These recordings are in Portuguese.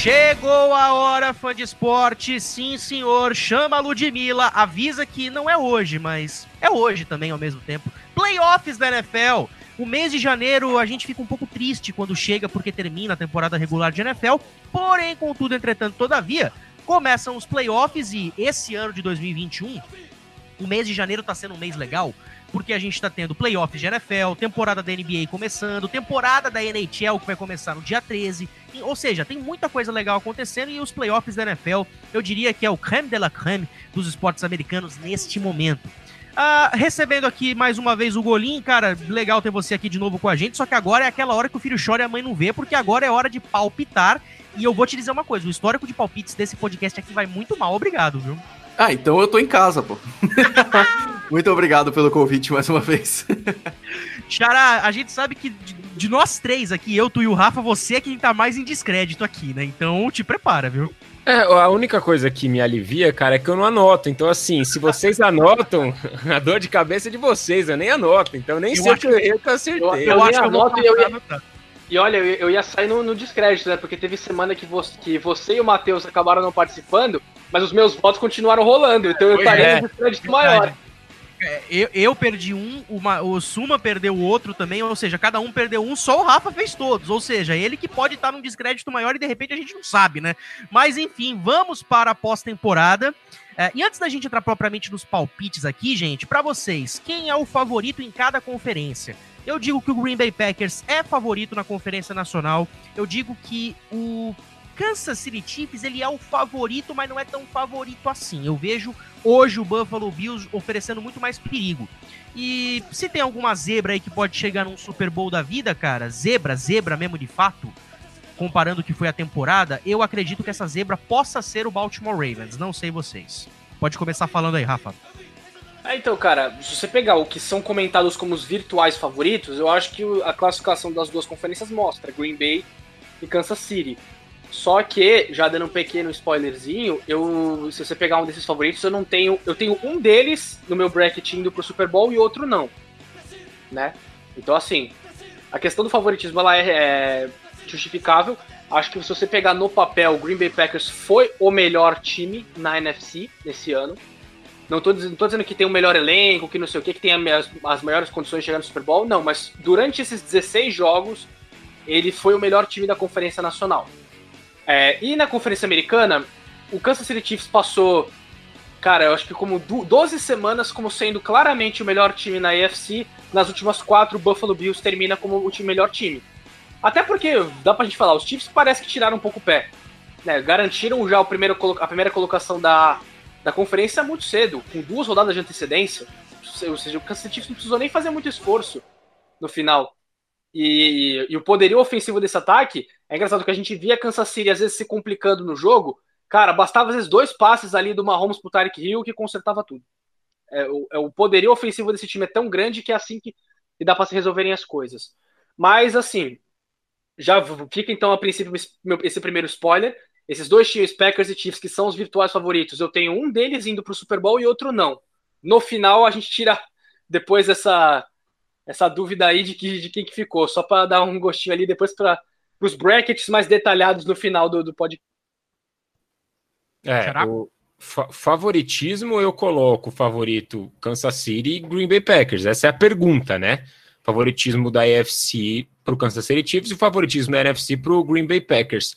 Chegou a hora, fã de esporte. Sim, senhor. Chama a Ludmilla. Avisa que não é hoje, mas é hoje também ao mesmo tempo. Playoffs da NFL. O mês de janeiro a gente fica um pouco triste quando chega porque termina a temporada regular de NFL. Porém, contudo, entretanto, todavia, começam os playoffs e esse ano de 2021, o mês de janeiro tá sendo um mês legal porque a gente está tendo playoffs de NFL, temporada da NBA começando, temporada da NHL que vai começar no dia 13. Ou seja, tem muita coisa legal acontecendo e os playoffs da NFL, eu diria que é o creme de la creme dos esportes americanos neste momento. Ah, recebendo aqui mais uma vez o Golim, cara, legal ter você aqui de novo com a gente, só que agora é aquela hora que o filho chora e a mãe não vê, porque agora é hora de palpitar. E eu vou te dizer uma coisa, o histórico de palpites desse podcast aqui vai muito mal, obrigado, viu? Ah, então eu tô em casa, pô. Muito obrigado pelo convite mais uma vez. Xará, a gente sabe que de, de, nós três aqui, eu, tu e o Rafa, você é quem tá mais em descrédito aqui, né? Então te prepara, viu? É, a única coisa que me alivia, cara, é que eu não anoto. Então, assim, se vocês anotam, a dor de cabeça é de vocês, eu nem anoto. Então, nem eu sei o que eu, eu acertei. Eu, eu, eu acho que eu anoto e eu ia... E olha, eu, eu ia sair no, no, descrédito, né? Porque teve semana que você, que você e o Matheus acabaram não participando, mas os meus votos continuaram rolando, então eu estaria é, no descrédito maior. É, eu, eu, perdi um, uma, o Suma perdeu o outro também, ou seja, cada um perdeu um, só o Rafa fez todos. Ou seja, ele que pode estar num descrédito maior e de repente a gente não sabe, né? Mas enfim, vamos para a pós-temporada. É, e antes da gente entrar propriamente nos palpites aqui, gente, para vocês, quem é o favorito em cada conferência? Eu digo que o Green Bay Packers é favorito na Conferência Nacional. Eu digo que o Kansas City Chiefs ele é o favorito, mas não é tão favorito assim. Eu vejo hoje o Buffalo Bills oferecendo muito mais perigo. E se tem alguma zebra aí que pode chegar num Super Bowl da vida, cara, zebra, zebra mesmo de fato, comparando o que foi a temporada, eu acredito que essa zebra possa ser o Baltimore Ravens. Não sei vocês. Pode começar falando aí, Rafa. É, então, cara, se você pegar o que são comentados como os virtuais favoritos, eu acho que a classificação das duas conferências mostra Green Bay e Kansas City. Só que, já dando um pequeno spoilerzinho, eu, se você pegar um desses favoritos, eu não tenho. Eu tenho um deles no meu bracket indo pro Super Bowl e outro não. Né? Então, assim, a questão do favoritismo ela é, é justificável. Acho que se você pegar no papel, o Green Bay Packers foi o melhor time na NFC nesse ano. Não tô, não tô dizendo que tem o um melhor elenco, que não sei o que, que tem as, as maiores condições de chegar no Super Bowl, não, mas durante esses 16 jogos, ele foi o melhor time da Conferência Nacional. É, e na Conferência Americana, o Kansas City Chiefs passou, cara, eu acho que como 12 semanas como sendo claramente o melhor time na AFC. Nas últimas quatro, o Buffalo Bills termina como o time melhor time. Até porque, dá pra gente falar, os Chiefs parece que tiraram um pouco o pé. Né, garantiram já o primeiro, a primeira colocação da, da conferência muito cedo, com duas rodadas de antecedência. Ou seja, o Kansas City não precisou nem fazer muito esforço no final. E, e, o poderio ofensivo desse ataque é engraçado que a gente via Kansas City às vezes se complicando no jogo. Cara, bastava às vezes dois passes ali do Mahomes pro Tarek Hill que consertava tudo. É, o, é, o poderio ofensivo desse time é tão grande que é assim que, que dá para se resolverem as coisas. Mas assim, já fica então a princípio esse primeiro spoiler. Esses dois times, Packers e Chiefs, que são os virtuais favoritos, eu tenho um deles indo para o Super Bowl e outro não. No final, a gente tira depois essa, essa dúvida aí de, que, de quem que ficou, só para dar um gostinho ali depois para os brackets mais detalhados no final do, do podcast. É, o fa favoritismo eu coloco favorito Kansas City e Green Bay Packers. Essa é a pergunta, né? Favoritismo da AFC para o Kansas City Chiefs e o favoritismo da NFC para o Green Bay Packers.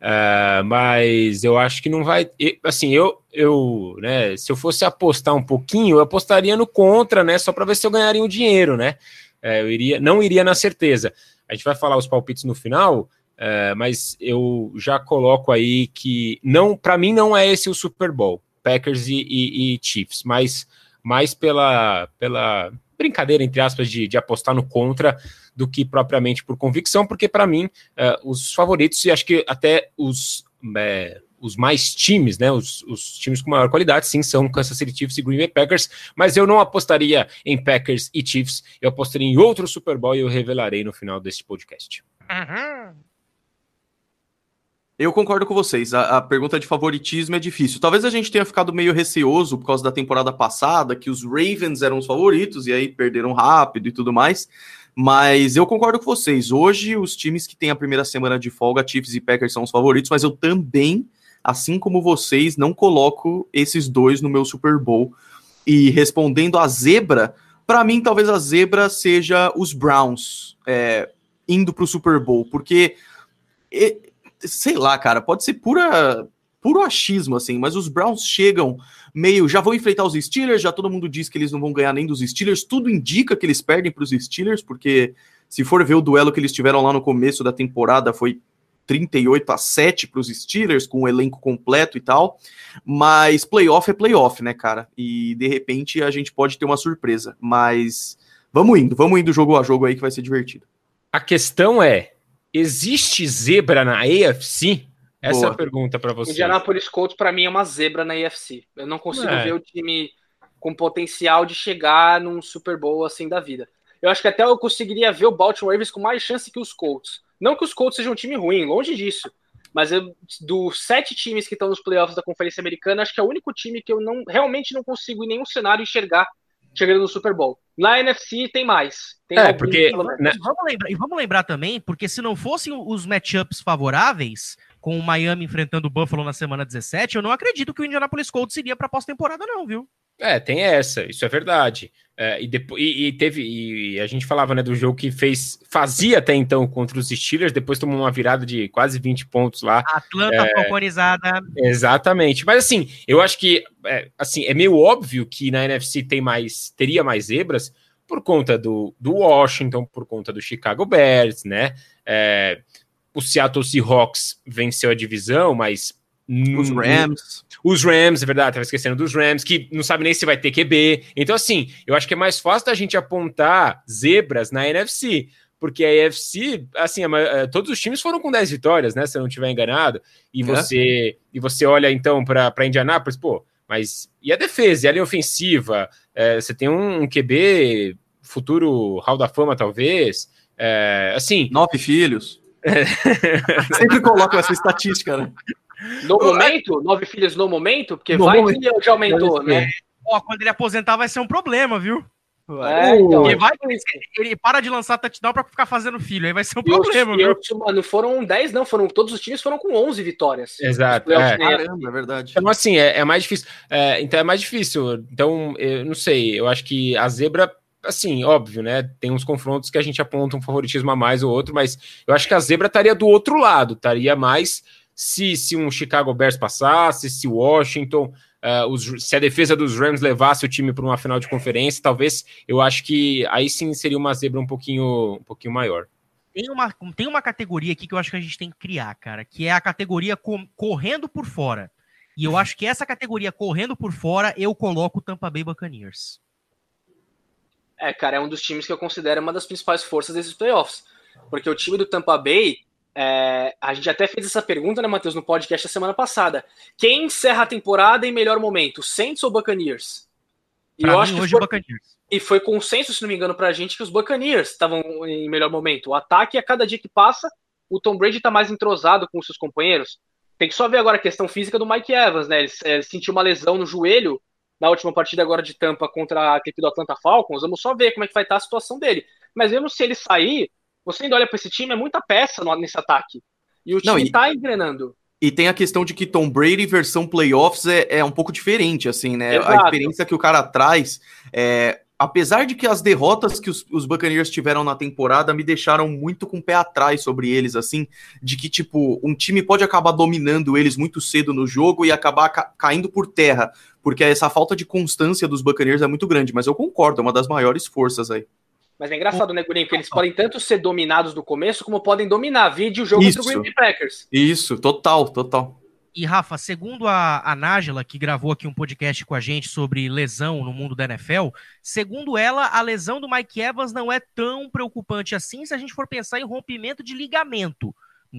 Uh, mas eu acho que não vai. Assim, eu, eu, né? Se eu fosse apostar um pouquinho, eu apostaria no contra, né? Só para ver se eu ganharia um dinheiro, né? Uh, eu iria, não iria na certeza. A gente vai falar os palpites no final, uh, mas eu já coloco aí que não, para mim não é esse o Super Bowl, Packers e, e, e Chiefs, mas mais pela, pela brincadeira entre aspas de, de apostar no contra do que propriamente por convicção, porque para mim uh, os favoritos e acho que até os uh, os mais times, né, os, os, times com maior qualidade, sim, são Kansas City Chiefs e Green Bay Packers, mas eu não apostaria em Packers e Chiefs, eu apostaria em outro Super Bowl e eu revelarei no final deste podcast. Uhum. Eu concordo com vocês. A, a, pergunta de favoritismo é difícil. Talvez a gente tenha ficado meio receoso por causa da temporada passada, que os Ravens eram os favoritos e aí perderam rápido e tudo mais. Mas eu concordo com vocês. Hoje, os times que têm a primeira semana de folga, Chiefs e Packers, são os favoritos, mas eu também, assim como vocês, não coloco esses dois no meu Super Bowl. E respondendo a zebra, para mim, talvez a zebra seja os Browns é, indo para o Super Bowl, porque sei lá, cara, pode ser pura puro achismo, assim, mas os Browns chegam meio. Já vão enfrentar os Steelers, já todo mundo diz que eles não vão ganhar nem dos Steelers, tudo indica que eles perdem para os Steelers, porque se for ver o duelo que eles tiveram lá no começo da temporada, foi 38 a 7 para os Steelers, com o elenco completo e tal. Mas playoff é playoff, né, cara? E de repente a gente pode ter uma surpresa. Mas vamos indo, vamos indo jogo a jogo aí que vai ser divertido. A questão é: existe zebra na AFC? Essa Boa. é a pergunta para você. Indianapolis Colts, para mim, é uma zebra na AFC. Eu não consigo é. ver o time com potencial de chegar num Super Bowl assim da vida. Eu acho que até eu conseguiria ver o Baltimore Ravens com mais chance que os Colts. Não que os Colts sejam um time ruim, longe disso. Mas eu, dos sete times que estão nos playoffs da Conferência Americana, acho que é o único time que eu não realmente não consigo em nenhum cenário enxergar chegando no Super Bowl. Na NFC tem mais. Tem é, porque. Né? Vamos lembrar, e vamos lembrar também, porque se não fossem os matchups favoráveis, com o Miami enfrentando o Buffalo na semana 17, eu não acredito que o Indianapolis Colts iria para pós-temporada, não, viu? É, tem essa, isso é verdade. É, e, depois, e, e, teve, e a gente falava né, do jogo que fez, fazia até então contra os Steelers, depois tomou uma virada de quase 20 pontos lá. Atlanta é. Exatamente. Mas assim, eu acho que é, assim, é meio óbvio que na NFC tem mais, teria mais zebras por conta do, do Washington, por conta do Chicago Bears, né? É, o Seattle Seahawks venceu a divisão, mas. Os Rams. Os Rams, é verdade, tava esquecendo dos Rams, que não sabe nem se vai ter QB. Então, assim, eu acho que é mais fácil da gente apontar zebras na NFC, porque a NFC, assim, a, todos os times foram com 10 vitórias, né? Se eu não estiver enganado. E é. você, e você olha então para Indianápolis, pô, mas e a defesa, e a linha ofensiva? É, você tem um, um QB futuro Hall da Fama, talvez. É, assim. Nove filhos. Sempre coloco essa estatística, né? No momento? Nove filhos no momento? Porque no vai momento. que já aumentou, né? Ó, quando ele aposentar vai ser um problema, viu? É, então, ele, vai, ele para de lançar touchdown pra ficar fazendo filho, aí vai ser um problema, viu? Mano, foram 10, não, foram todos os times foram com 11 vitórias. Exato. É. Caramba, é verdade. Então, assim, é, é mais difícil. É, então, é mais difícil. Então, eu não sei, eu acho que a zebra assim, óbvio, né? Tem uns confrontos que a gente aponta um favoritismo a mais ou outro, mas eu acho que a zebra estaria do outro lado, estaria mais se, se um Chicago Bears passasse, se Washington, uh, os, se a defesa dos Rams levasse o time para uma final de conferência, talvez eu acho que aí sim seria uma zebra um pouquinho, um pouquinho maior. Tem uma, tem uma categoria aqui que eu acho que a gente tem que criar, cara, que é a categoria com, correndo por fora. E eu acho que essa categoria correndo por fora, eu coloco o Tampa Bay Buccaneers. É, cara, é um dos times que eu considero uma das principais forças desses playoffs. Porque o time do Tampa Bay, é, a gente até fez essa pergunta, né, Matheus, no podcast da semana passada. Quem encerra a temporada em melhor momento, Saints ou Buccaneers? E pra eu acho que hoje foi, Buccaneers. E foi consenso, se não me engano, pra gente que os Buccaneers estavam em melhor momento. O ataque, a cada dia que passa, o Tom Brady tá mais entrosado com os seus companheiros. Tem que só ver agora a questão física do Mike Evans, né? Ele, ele sentiu uma lesão no joelho na última partida agora de Tampa contra a equipe do Atlanta Falcons, vamos só ver como é que vai estar a situação dele. Mas mesmo se ele sair, você ainda olha para esse time, é muita peça nesse ataque. E o time está engrenando. E tem a questão de que Tom Brady versão playoffs é, é um pouco diferente, assim, né? Exato. A experiência que o cara traz é, apesar de que as derrotas que os, os Buccaneers tiveram na temporada me deixaram muito com o pé atrás sobre eles, assim, de que, tipo, um time pode acabar dominando eles muito cedo no jogo e acabar ca caindo por terra, porque essa falta de constância dos Buccaneers é muito grande, mas eu concordo, é uma das maiores forças aí. Mas é engraçado, né, Gurinho? Porque eles podem tanto ser dominados no começo, como podem dominar. Vídeo o jogo Isso. contra o Green Bay Packers. Isso, total, total. E Rafa, segundo a, a Nájila, que gravou aqui um podcast com a gente sobre lesão no mundo da NFL, segundo ela, a lesão do Mike Evans não é tão preocupante assim se a gente for pensar em rompimento de ligamento.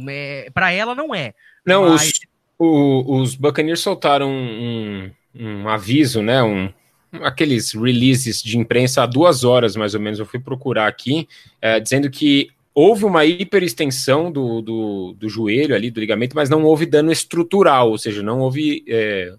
É, Para ela, não é. Não, Mas... os, o, os Buccaneers soltaram um, um aviso, né? Um, aqueles releases de imprensa há duas horas, mais ou menos, eu fui procurar aqui, é, dizendo que houve uma hiperextensão do, do, do, joelho ali, do ligamento, mas não houve dano estrutural, ou seja, não houve é,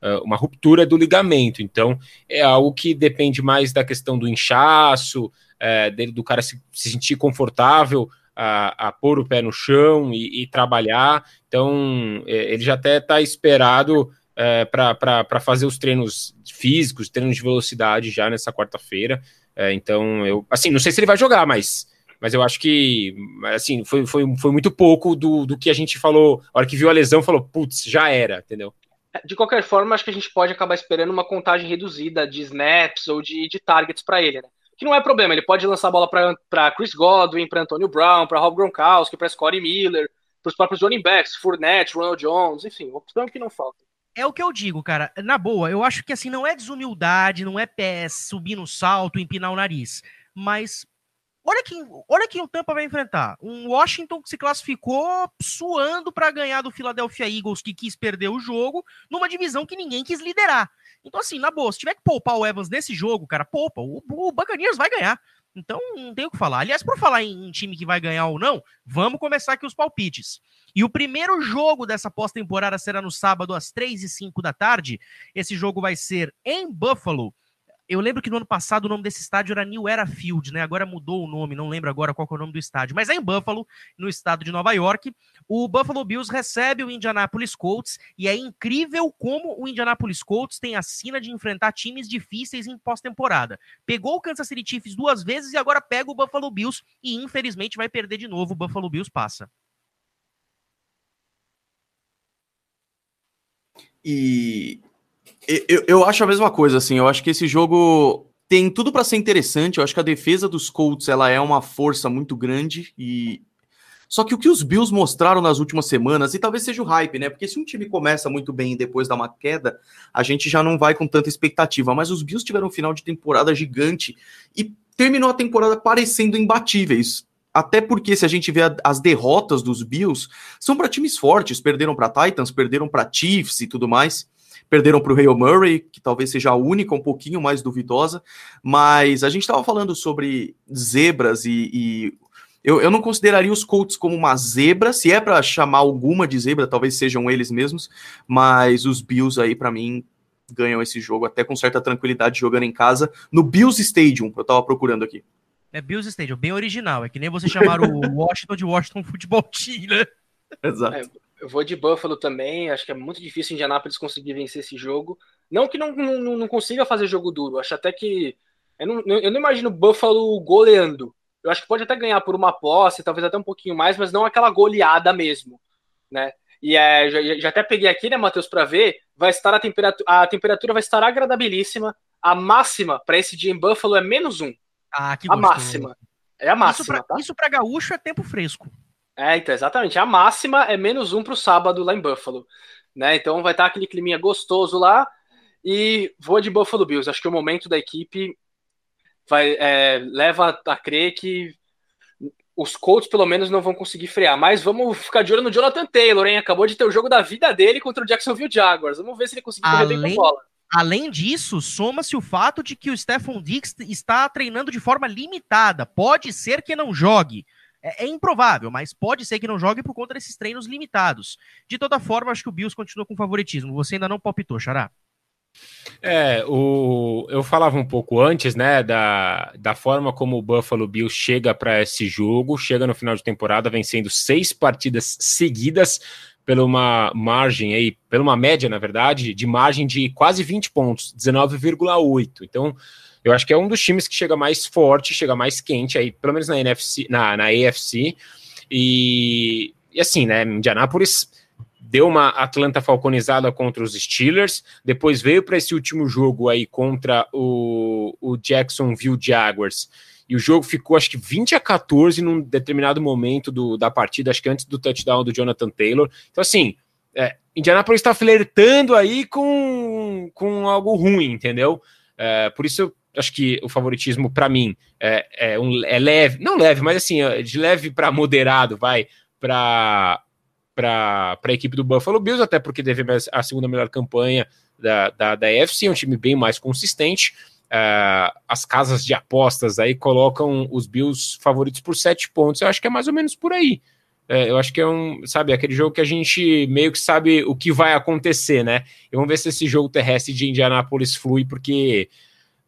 é, uma ruptura do ligamento. Então, é algo que depende mais da questão do inchaço, é, dele, do cara se, se sentir confortável a, a, pôr o pé no chão e, e trabalhar. Então, é, ele já até está esperado é, para fazer os treinos físicos, treinos de velocidade já nessa quarta-feira. É, então, eu, assim, não sei se ele vai jogar, mas, mas eu acho que, assim, foi, foi, foi muito pouco do, do que a gente falou. A hora que viu a lesão, falou, putz, já era, entendeu? É, de qualquer forma, acho que a gente pode acabar esperando uma contagem reduzida de snaps ou de, de targets para ele, né? Que não é problema, ele pode lançar a bola para Chris Godwin, para Antonio Brown, para Rob Gronkowski, para Scottie Miller, para os próprios running backs, Fournette, Ronald Jones, enfim, opção que não falta. É o que eu digo, cara. Na boa, eu acho que assim, não é desumildade, não é pé subir no salto, empinar o nariz. Mas olha quem, olha quem o Tampa vai enfrentar. Um Washington que se classificou suando para ganhar do Philadelphia Eagles, que quis perder o jogo, numa divisão que ninguém quis liderar. Então, assim, na boa, se tiver que poupar o Evans nesse jogo, cara, poupa. O, o Buccaneers vai ganhar. Então, não tem o que falar. Aliás, por falar em time que vai ganhar ou não, vamos começar aqui os palpites. E o primeiro jogo dessa pós-temporada será no sábado, às 3 e 5 da tarde. Esse jogo vai ser em Buffalo. Eu lembro que no ano passado o nome desse estádio era New Era Field, né? Agora mudou o nome, não lembro agora qual é o nome do estádio, mas é em Buffalo, no estado de Nova York. O Buffalo Bills recebe o Indianapolis Colts e é incrível como o Indianapolis Colts tem a sina de enfrentar times difíceis em pós-temporada. Pegou o Kansas City Chiefs duas vezes e agora pega o Buffalo Bills e infelizmente vai perder de novo. O Buffalo Bills passa. E eu, eu acho a mesma coisa, assim. Eu acho que esse jogo tem tudo para ser interessante. Eu acho que a defesa dos Colts ela é uma força muito grande e só que o que os Bills mostraram nas últimas semanas, e talvez seja o hype, né? Porque se um time começa muito bem e depois dá uma queda, a gente já não vai com tanta expectativa. Mas os Bills tiveram um final de temporada gigante e terminou a temporada parecendo imbatíveis. Até porque, se a gente vê as derrotas dos Bills, são para times fortes. Perderam para Titans, perderam para Chiefs e tudo mais. Perderam para o Hale Murray, que talvez seja a única um pouquinho mais duvidosa. Mas a gente estava falando sobre zebras e, e eu, eu, não consideraria os Colts como uma zebra. Se é para chamar alguma de zebra, talvez sejam eles mesmos. Mas os Bills aí, para mim, ganham esse jogo até com certa tranquilidade jogando em casa no Bills Stadium. Eu estava procurando aqui. É Bills Stadium, bem original. É que nem você chamar o Washington de Washington Football Team, né? Exato. É, eu vou de Buffalo também. Acho que é muito difícil Indianapolis conseguir vencer esse jogo. Não que não, não, não consiga fazer jogo duro. Acho até que. Eu não, eu não imagino Buffalo goleando. Eu acho que pode até ganhar por uma posse, talvez até um pouquinho mais, mas não aquela goleada mesmo, né? E é, já, já até peguei aqui, né, Matheus, para ver. Vai estar a temperatura, a temperatura vai estar agradabilíssima. A máxima para esse dia em Buffalo é menos um. Ah, que A máxima. É a máxima. Isso tá? isso pra gaúcho é tempo fresco. É, então, exatamente. A máxima é menos um pro sábado lá em Buffalo. Né? Então vai estar aquele climinha gostoso lá. E vou de Buffalo Bills. Acho que o momento da equipe vai, é, leva a crer que os Colts pelo menos não vão conseguir frear. Mas vamos ficar de olho no Jonathan Taylor, hein? Acabou de ter o jogo da vida dele contra o Jacksonville Jaguars. Vamos ver se ele conseguir correr bem com a bola. Além disso, soma-se o fato de que o Stephon Diggs está treinando de forma limitada. Pode ser que não jogue. É, é, improvável, mas pode ser que não jogue por conta desses treinos limitados. De toda forma, acho que o Bills continua com favoritismo. Você ainda não palpitou, Xará? É, o, eu falava um pouco antes, né, da, da forma como o Buffalo Bills chega para esse jogo, chega no final de temporada vencendo seis partidas seguidas, pela uma margem aí, pela uma média, na verdade, de margem de quase 20 pontos, 19,8. Então, eu acho que é um dos times que chega mais forte, chega mais quente aí, pelo menos na NFC, na, na AFC. E, e assim, né, Indianápolis deu uma Atlanta falconizada contra os Steelers, depois veio para esse último jogo aí contra o, o Jacksonville Jaguars e o jogo ficou, acho que 20 a 14 num determinado momento do, da partida, acho que antes do touchdown do Jonathan Taylor. Então, assim, é, Indianapolis está flertando aí com, com algo ruim, entendeu? É, por isso acho que o favoritismo, para mim, é, é, um, é leve, não leve, mas assim, é de leve para moderado, vai, para para a equipe do Buffalo Bills, até porque teve a segunda melhor campanha da, da, da UFC, é um time bem mais consistente. Uh, as casas de apostas aí colocam os Bills favoritos por sete pontos. Eu acho que é mais ou menos por aí. É, eu acho que é um, sabe, aquele jogo que a gente meio que sabe o que vai acontecer, né? E vamos ver se esse jogo terrestre de Indianápolis flui, porque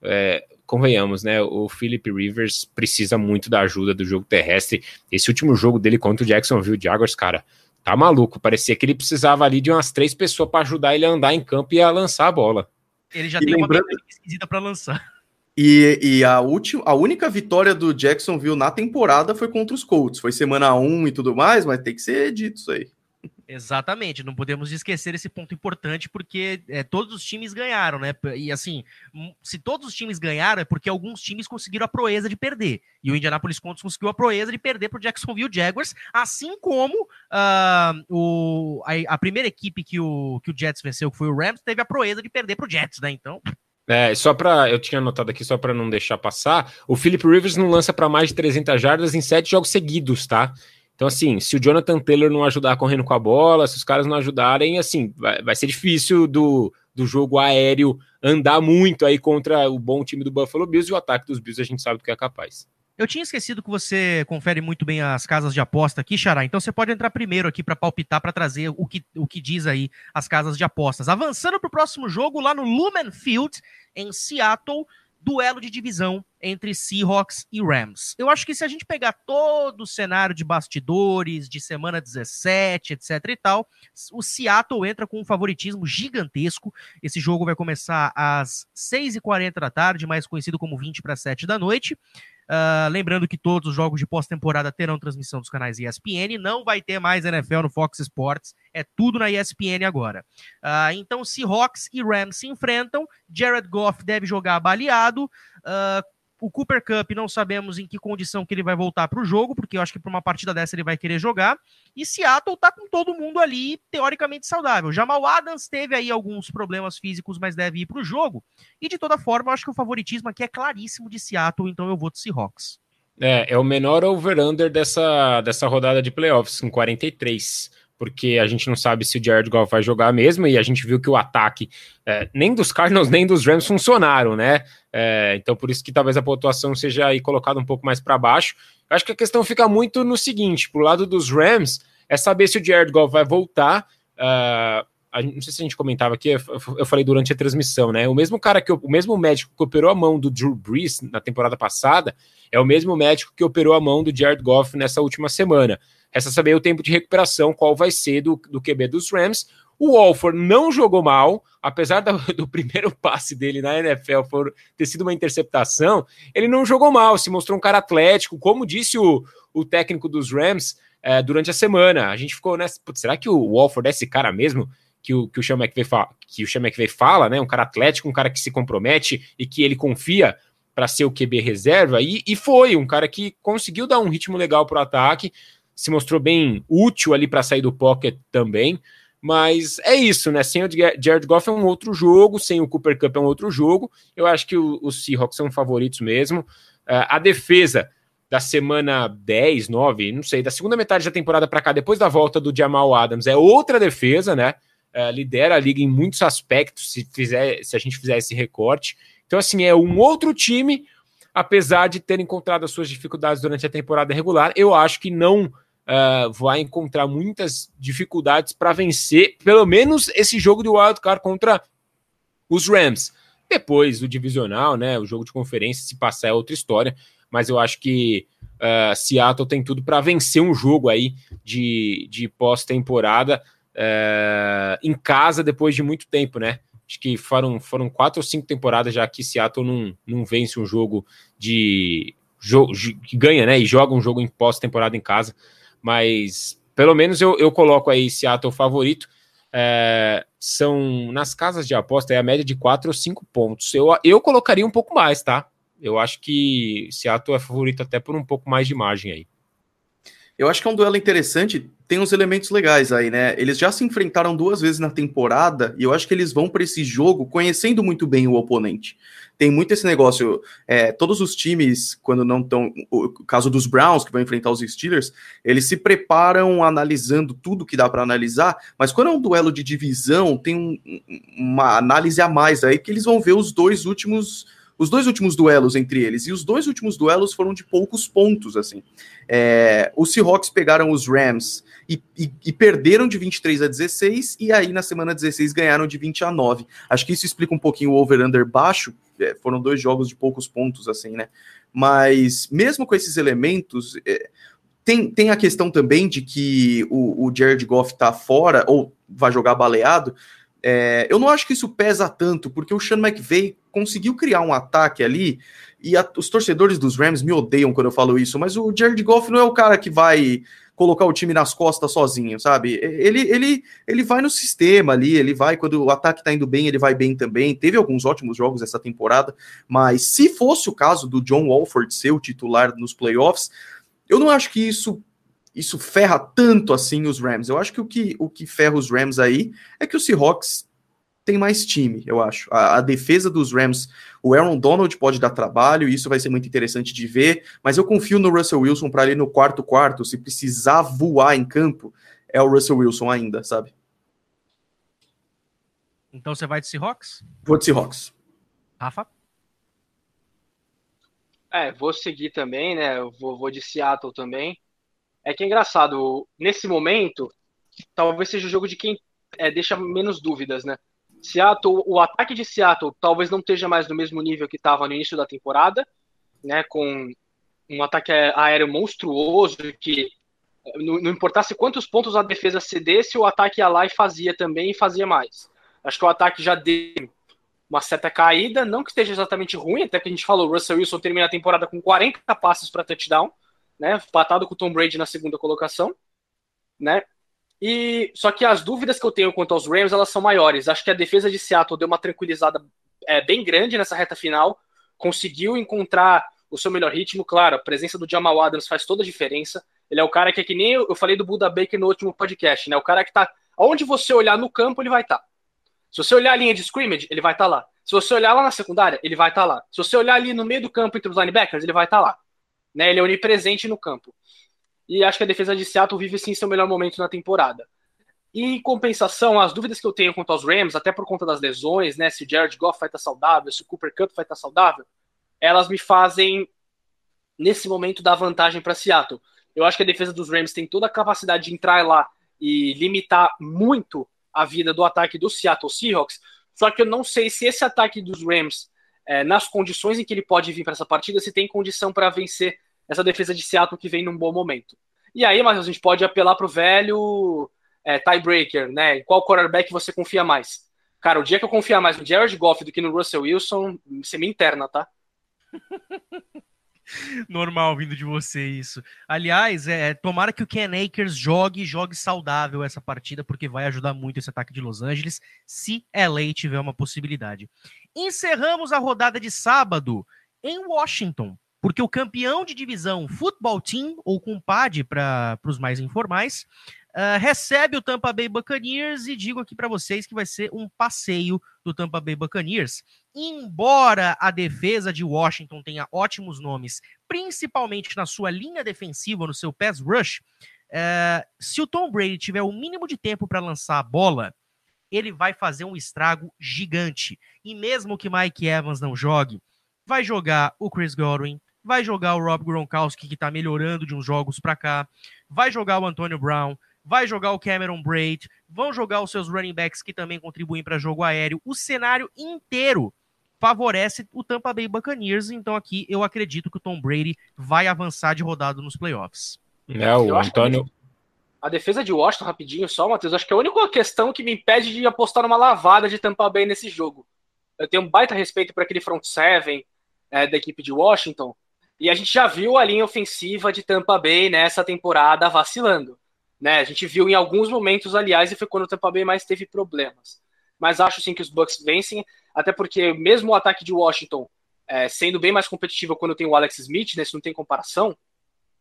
é, convenhamos, né? O Philip Rivers precisa muito da ajuda do jogo terrestre. Esse último jogo dele contra o Jacksonville Jaguars, cara, tá maluco. Parecia que ele precisava ali de umas três pessoas para ajudar ele a andar em campo e a lançar a bola. Ele já e tem lembrando... uma esquisita para lançar. E, e, a, última, a única vitória do Jacksonville na temporada foi contra os Colts. Foi semana 1 e tudo mais, mas tem que ser dito isso aí. Exatamente, não podemos esquecer esse ponto importante, porque é, todos os times ganharam, né? E assim, hum, se todos os times ganharam, é porque alguns times conseguiram a proeza de perder. E o Indianapolis Colts conseguiu a proeza de perder para o Jacksonville Jaguars, assim como uh, o, a, a, primeira equipe que o, que o Jets venceu, que foi o Rams, teve a proeza de perder para o Jets, né? Então. É, só para eu tinha anotado aqui só para não deixar passar, o Philip Rivers não lança para mais de 300 jardas em sete jogos seguidos, tá? Então, assim, se o Jonathan Taylor não ajudar correndo com a bola, se os caras não ajudarem, assim, vai, vai ser difícil do, do jogo aéreo andar muito aí contra o bom time do Buffalo Bills e o ataque dos Bills a gente sabe do que é capaz. Eu tinha esquecido que você confere muito bem as casas de aposta aqui, Xará. Então você pode entrar primeiro aqui para palpitar, para trazer o que, o que diz aí as casas de apostas. Avançando para o próximo jogo, lá no Lumen Field, em Seattle, duelo de divisão entre Seahawks e Rams. Eu acho que se a gente pegar todo o cenário de bastidores, de semana 17, etc e tal, o Seattle entra com um favoritismo gigantesco. Esse jogo vai começar às 6h40 da tarde, mais conhecido como 20 para 7 da noite. Uh, lembrando que todos os jogos de pós-temporada terão transmissão dos canais ESPN, não vai ter mais NFL no Fox Sports, é tudo na ESPN agora. Uh, então, Seahawks e Rams se enfrentam, Jared Goff deve jogar baleado, uh, o Cooper Cup não sabemos em que condição que ele vai voltar para o jogo, porque eu acho que para uma partida dessa ele vai querer jogar. E Seattle tá com todo mundo ali teoricamente saudável. Jamal Adams teve aí alguns problemas físicos, mas deve ir para o jogo. E de toda forma, eu acho que o favoritismo aqui é claríssimo de Seattle, então eu vou de Seahawks. É, é o menor over-under dessa, dessa rodada de playoffs, com 43 porque a gente não sabe se o Jared Goff vai jogar mesmo, e a gente viu que o ataque é, nem dos Cardinals nem dos Rams funcionaram, né? É, então por isso que talvez a pontuação seja aí colocada um pouco mais para baixo. Eu acho que a questão fica muito no seguinte: pro lado dos Rams, é saber se o Jared Goff vai voltar. Uh, não sei se a gente comentava aqui, eu falei durante a transmissão, né? O mesmo cara que o mesmo médico que operou a mão do Drew Brees na temporada passada é o mesmo médico que operou a mão do Jared Goff nessa última semana. Resta saber o tempo de recuperação, qual vai ser do, do QB dos Rams. O Walford não jogou mal, apesar do, do, primeiro passe dele na NFL for, ter sido uma interceptação, ele não jogou mal, se mostrou um cara atlético, como disse o, o técnico dos Rams é, durante a semana. A gente ficou nessa. Putz, será que o Walford é esse cara mesmo? Que o, que o Sean McVay fala, que o Sean McVay fala, né? Um cara atlético, um cara que se compromete e que ele confia para ser o QB reserva, e, e foi um cara que conseguiu dar um ritmo legal para o ataque se mostrou bem útil ali para sair do pocket também. Mas é isso, né? Sem o Jared Goff é um outro jogo, sem o Cooper Cup é um outro jogo. Eu acho que os Seahawks são favoritos mesmo. Uh, a defesa da semana 10, 9, não sei, da segunda metade da temporada para cá, depois da volta do Jamal Adams, é outra defesa, né? Uh, lidera a liga em muitos aspectos, se, fizer, se a gente fizer esse recorte. Então, assim, é um outro time, apesar de ter encontrado as suas dificuldades durante a temporada regular, eu acho que não uh, vai encontrar muitas dificuldades para vencer, pelo menos esse jogo de wildcard contra os Rams. Depois, o divisional, né? O jogo de conferência, se passar, é outra história. Mas eu acho que uh, Seattle tem tudo para vencer um jogo aí de, de pós-temporada uh, em casa depois de muito tempo, né? Acho que foram, foram quatro ou cinco temporadas já que Seattle não, não vence um jogo de. Jogo, que ganha, né? E joga um jogo em pós-temporada em casa mas pelo menos eu, eu coloco aí Seattle favorito. É, são nas casas de aposta é a média de 4 ou 5 pontos. Eu, eu colocaria um pouco mais, tá? Eu acho que Seattle é favorito até por um pouco mais de margem aí. Eu acho que é um duelo interessante, tem uns elementos legais aí, né? Eles já se enfrentaram duas vezes na temporada e eu acho que eles vão para esse jogo conhecendo muito bem o oponente tem muito esse negócio. É, todos os times, quando não estão. O caso dos Browns, que vão enfrentar os Steelers, eles se preparam analisando tudo que dá para analisar, mas quando é um duelo de divisão, tem um, uma análise a mais aí, que eles vão ver os dois últimos. Os dois últimos duelos entre eles, e os dois últimos duelos foram de poucos pontos, assim. É, os Seahawks pegaram os Rams e, e, e, perderam de 23 a 16, e aí na semana 16 ganharam de 20 a 9. Acho que isso explica um pouquinho o over-under baixo, é, foram dois jogos de poucos pontos, assim, né? Mas mesmo com esses elementos, é, tem, tem a questão também de que o, o Jared Goff tá fora, ou vai jogar baleado. É, eu não acho que isso pesa tanto, porque o Sean McVay conseguiu criar um ataque ali, e a, os torcedores dos Rams me odeiam quando eu falo isso, mas o Jared Goff não é o cara que vai colocar o time nas costas sozinho, sabe? Ele, ele, ele vai no sistema ali, ele vai, quando o ataque tá indo bem, ele vai bem também. Teve alguns ótimos jogos essa temporada, mas se fosse o caso do John Walford ser o titular nos playoffs, eu não acho que isso isso ferra tanto assim os Rams. Eu acho que o que, o que ferra os Rams aí é que o Seahawks tem mais time, eu acho. A, a, defesa dos Rams, o Aaron Donald pode dar trabalho, e isso vai ser muito interessante de ver, mas eu confio no Russell Wilson para ali no quarto quarto, se precisar voar em campo, é o Russell Wilson ainda, sabe? Então você vai de Seahawks? Vou de Seahawks. Rafa? É, vou seguir também, né? vou, vou de Seattle também. É que é engraçado, nesse momento, talvez seja o jogo de quem é, deixa menos dúvidas, né? Seattle, o ataque de Seattle talvez não esteja mais no mesmo nível que estava no início da temporada, né? Com um ataque aéreo monstruoso que não, não importasse quantos pontos a defesa cedesse, o ataque ia lá e fazia também e fazia mais. Acho que o ataque já deu uma certa caída, não que esteja exatamente ruim, até que a gente falou, o Russell Wilson termina a temporada com 40 passes para touchdown, né, com o Tom Brady na segunda colocação, né, e só que as dúvidas que eu tenho quanto aos Rams, elas são maiores. Acho que a defesa de Seattle deu uma tranquilizada é, bem grande nessa reta final, conseguiu encontrar o seu melhor ritmo, claro, a presença do Jamal Adams faz toda a diferença, ele é o cara que é que nem eu, eu falei do Buda Baker no último podcast, né, o cara que tá, aonde você olhar no campo, ele vai estar. Tá. Se você olhar a linha de scrimmage, ele vai estar tá lá. Se você olhar lá na secundária, ele vai estar tá lá. Se você olhar ali no meio do campo entre os linebackers, ele vai estar tá lá. Né? Ele é onipresente no campo. E acho que a defesa de Seattle vive sim seu melhor momento na temporada. E em compensação, as dúvidas que eu tenho quanto aos Rams, até por conta das lesões, né? Se o Jared Goff vai estar saudável, se o Cooper Cup vai estar saudável, elas me fazem, nesse momento, dar vantagem para Seattle. Eu acho que a defesa dos Rams tem toda a capacidade de entrar lá e limitar muito a vida do ataque do Seattle Seahawks. Só que eu não sei se esse ataque dos Rams, é, nas condições em que ele pode vir para essa partida, se tem condição para vencer essa defesa de Seattle que vem num bom momento. E aí, Matheus, a gente pode apelar para o velho é, tiebreaker, né? Em qual quarterback você confia mais? Cara, o dia que eu confiar mais no Jared Goff do que no Russell Wilson, você me interna, tá? Normal vindo de você isso. Aliás, é, tomara que o Ken Akers jogue, jogue saudável essa partida, porque vai ajudar muito esse ataque de Los Angeles, se LA tiver uma possibilidade. Encerramos a rodada de sábado em Washington, porque o campeão de divisão Football Team, ou compadre para os mais informais, uh, recebe o Tampa Bay Buccaneers e digo aqui para vocês que vai ser um passeio do Tampa Bay Buccaneers. Embora a defesa de Washington tenha ótimos nomes, principalmente na sua linha defensiva, no seu pass rush, uh, se o Tom Brady tiver o mínimo de tempo para lançar a bola, ele vai fazer um estrago gigante. E mesmo que Mike Evans não jogue, vai jogar o Chris Godwin, vai jogar o Rob Gronkowski, que está melhorando de uns jogos para cá, vai jogar o Antonio Brown, vai jogar o Cameron Braid, vão jogar os seus running backs que também contribuem para jogo aéreo. O cenário inteiro favorece o Tampa Bay Buccaneers, então aqui eu acredito que o Tom Brady vai avançar de rodado nos playoffs. É, o Antônio. A defesa de Washington, rapidinho só, Matheus, acho que é a única questão que me impede de apostar numa lavada de Tampa Bay nesse jogo. Eu tenho um baita respeito para aquele front seven é, da equipe de Washington, e a gente já viu a linha ofensiva de Tampa Bay nessa temporada vacilando. Né? A gente viu em alguns momentos, aliás, e foi quando o Tampa Bay mais teve problemas. Mas acho sim que os Bucks vencem, até porque mesmo o ataque de Washington é, sendo bem mais competitivo quando tem o Alex Smith, né? Isso não tem comparação.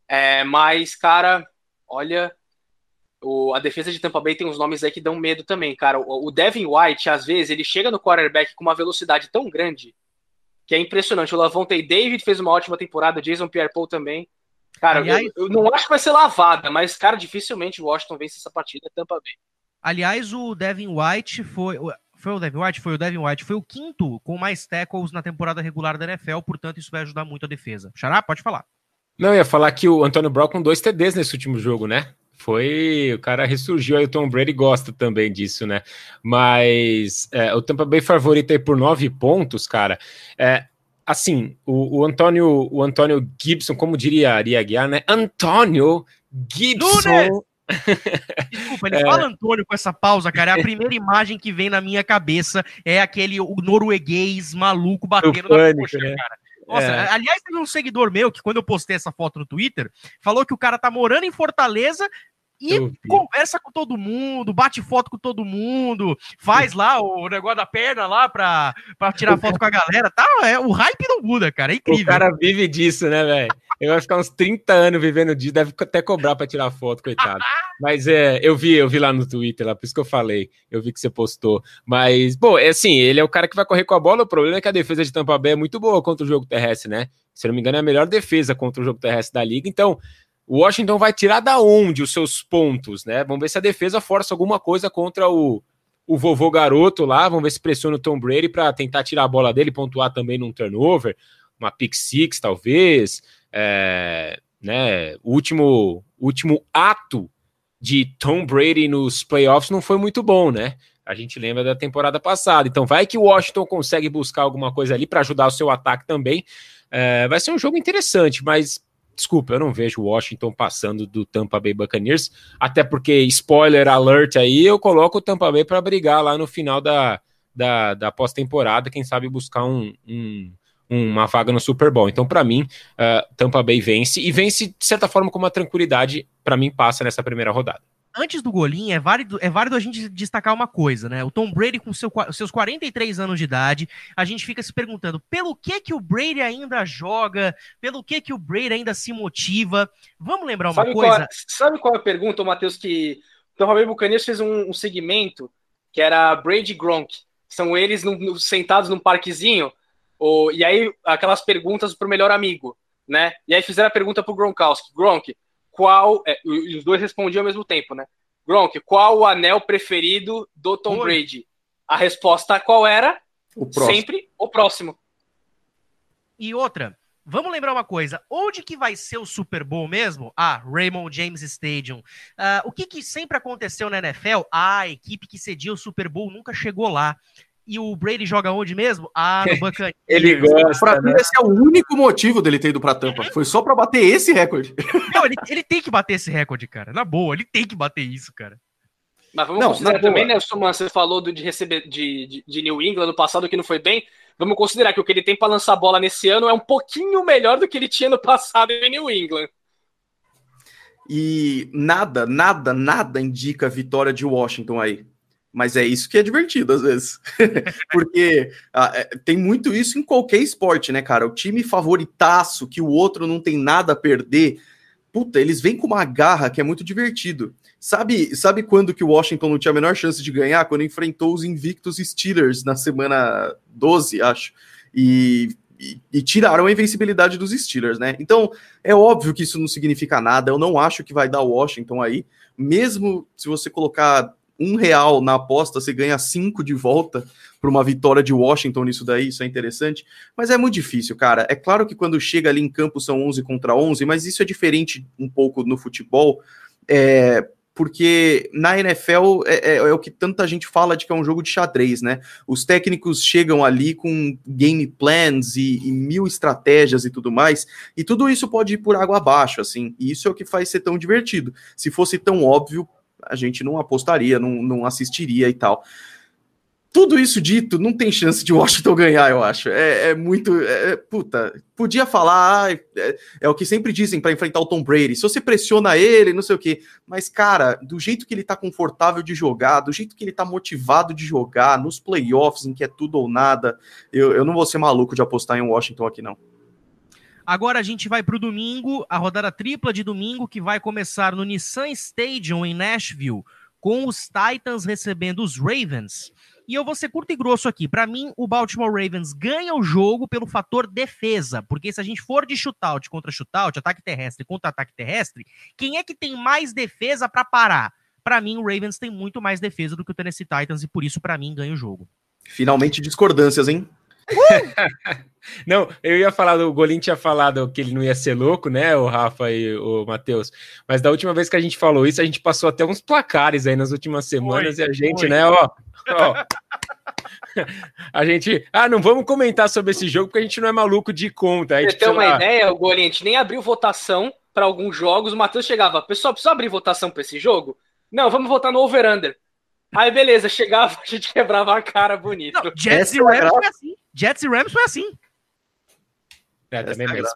É, mas, cara, olha, o, a defesa de Tampa Bay tem uns nomes aí que dão medo também, cara. O, o, Devin White, às vezes, ele chega no quarterback com uma velocidade tão grande que é impressionante. O Lavonte David fez uma ótima temporada, Jason Pierre-Paul também. Cara, Aliás, eu, eu, não acho que vai ser lavada, mas, cara, dificilmente o Washington vence essa partida, é Tampa Bay. Aliás, o Devin White foi. Foi o Devin White? Foi o Devin White. Foi o quinto com mais tackles na temporada regular da NFL, portanto, isso vai ajudar muito a defesa. Xará, pode falar. Não, eu ia falar que o Antônio Brown com dois TDs nesse último jogo, né? Foi. O cara ressurgiu aí, o Tom Brady gosta também disso, né? Mas é, o Tampa Bay favorito aí por nove pontos, cara. É, assim, o, o Antônio o Antônio Gibson, como diria Aria Guiar, né? Antônio Gibson. Desculpa, ele é... fala Antônio com essa pausa, cara. É a primeira imagem que vem na minha cabeça é aquele o norueguês maluco batendo pânico, na coxa, né? cara. Nossa, é. aliás, teve um seguidor meu que, quando eu postei essa foto no Twitter, falou que o cara tá morando em Fortaleza e conversa com todo mundo, bate foto com todo mundo, faz lá o negócio da perna lá pra, pra tirar foto com a galera. Tá, é, o hype não muda, cara. É incrível. O cara vive disso, né, velho? Ele vai ficar uns 30 anos vivendo disso, deve até cobrar pra tirar foto, coitado. Mas é, eu vi, eu vi lá no Twitter, lá, por isso que eu falei. Eu vi que você postou. Mas, bom, é assim, ele é o cara que vai correr com a bola. O problema é que a defesa de Tampa Bay é muito boa contra o jogo terrestre, né? Se eu não me engano, é a melhor defesa contra o jogo terrestre da liga. Então, o Washington vai tirar da onde os seus pontos, né? Vamos ver se a defesa força alguma coisa contra o, o vovô garoto lá. Vamos ver se pressiona o Tom Brady para tentar tirar a bola dele, pontuar também num turnover, uma pick six, talvez. É, né? O último, último ato de Tom Brady nos playoffs não foi muito bom, né? A gente lembra da temporada passada. Então, vai que o Washington consegue buscar alguma coisa ali para ajudar o seu ataque também. É, vai ser um jogo interessante, mas desculpa, eu não vejo Washington passando do Tampa Bay Buccaneers, até porque, spoiler alert aí, eu coloco o Tampa Bay para brigar lá no final da, da, da pós-temporada, quem sabe buscar um, um, uma vaga no Super Bowl. Então, para mim, uh, Tampa Bay vence, e vence, de certa forma, com uma tranquilidade, para mim, passa nessa primeira rodada antes do golinho, é válido, é válido a gente destacar uma coisa, né? O Tom Brady com seu, seus 43 anos de idade, a gente fica se perguntando pelo que que o Brady ainda joga, pelo que que o Brady ainda se motiva. Vamos lembrar uma sabe coisa? Qual, sabe qual é a pergunta, Matheus, que o Tom Buccaneers fez um, um, segmento que era Brady Gronk. São eles no, no, sentados num parquezinho, ou, e aí aquelas perguntas pro melhor amigo, né? E aí fizeram a pergunta pro Gronkowski. Gronk, qual. É, os dois respondiam ao mesmo tempo, né? Gronk, qual o anel preferido do Tom Oi. Brady? A resposta qual era? O Sempre o próximo. E outra, vamos lembrar uma coisa: onde que vai ser o Super Bowl mesmo? Ah, Raymond James Stadium. Uh, o que, que sempre aconteceu na NFL? Ah, a equipe que cedia o Super Bowl nunca chegou lá. E o Brady joga onde mesmo? Ah, no Buccaneers. ele gosta. Pra mim, né? esse é o único motivo dele ter ido pra Tampa. Foi só pra bater esse recorde. Não, ele, ele tem que bater esse recorde, cara. Na boa, ele tem que bater isso, cara. Mas vamos não, considerar também, né, Suman, você falou do, de receber de, de, de, New England no passado que não foi bem. Vamos considerar que o que ele tem para lançar bola nesse ano é um pouquinho melhor do que ele tinha no passado em New England. E nada, nada, nada indica a vitória de Washington aí. Mas é isso que é divertido às vezes. Porque ah, é, tem muito isso em qualquer esporte, né, cara? O time favoritaço, que o outro não tem nada a perder. Puta, eles vêm com uma garra que é muito divertido. Sabe, sabe quando que o Washington não tinha a menor chance de ganhar? Quando enfrentou os invictos Steelers na semana 12, acho. E, e, e, tiraram a invencibilidade dos Steelers, né? Então, é óbvio que isso não significa nada. Eu não acho que vai dar o Washington aí. Mesmo se você colocar um real na aposta, você ganha cinco de volta para uma vitória de Washington nisso daí, isso é interessante, mas é muito difícil, cara. É claro que quando chega ali em campo são 11 contra 11, mas isso é diferente um pouco no futebol, é, porque na NFL é, é, é, o que tanta gente fala de que é um jogo de xadrez, né? Os técnicos chegam ali com game plans e, e, mil estratégias e tudo mais, e tudo isso pode ir por água abaixo, assim, e isso é o que faz ser tão divertido. Se fosse tão óbvio, a gente não apostaria, não, não assistiria e tal. Tudo isso dito, não tem chance de Washington ganhar, eu acho. É, é muito. É, puta, podia falar, é, é, o que sempre dizem para enfrentar o Tom Brady. Se você pressiona ele, não sei o quê. Mas, cara, do jeito que ele tá confortável de jogar, do jeito que ele tá motivado de jogar, nos playoffs, em que é tudo ou nada, eu, eu não vou ser maluco de apostar em Washington aqui, não. Agora a gente vai para o domingo, a rodada tripla de domingo, que vai começar no Nissan Stadium, em Nashville, com os Titans recebendo os Ravens. E eu vou ser curto e grosso aqui. Para mim, o Baltimore Ravens ganha o jogo pelo fator defesa. Porque se a gente for de shootout contra shootout, ataque terrestre contra ataque terrestre, quem é que tem mais defesa para parar? Para mim, o Ravens tem muito mais defesa do que o Tennessee Titans e por isso, para mim, ganha o jogo. Finalmente discordâncias, hein? Não, eu ia falar, o Golim tinha falado que ele não ia ser louco, né, o Rafa e o Matheus. Mas da última vez que a gente falou isso, a gente passou até uns placares aí nas últimas semanas foi, e a gente, foi. né, ó, ó. a gente, ah, não vamos comentar sobre esse jogo porque a gente não é maluco de conta. Você tem uma lá... ideia, o Golim, a gente nem abriu votação para alguns jogos. O Matheus chegava, pessoal, precisa abrir votação para esse jogo? Não, vamos votar no over-under. Aí beleza, chegava, a gente quebrava a cara bonito. Não, Jets e Rams foi assim. Jets e Rams foi assim. É, também mesmo.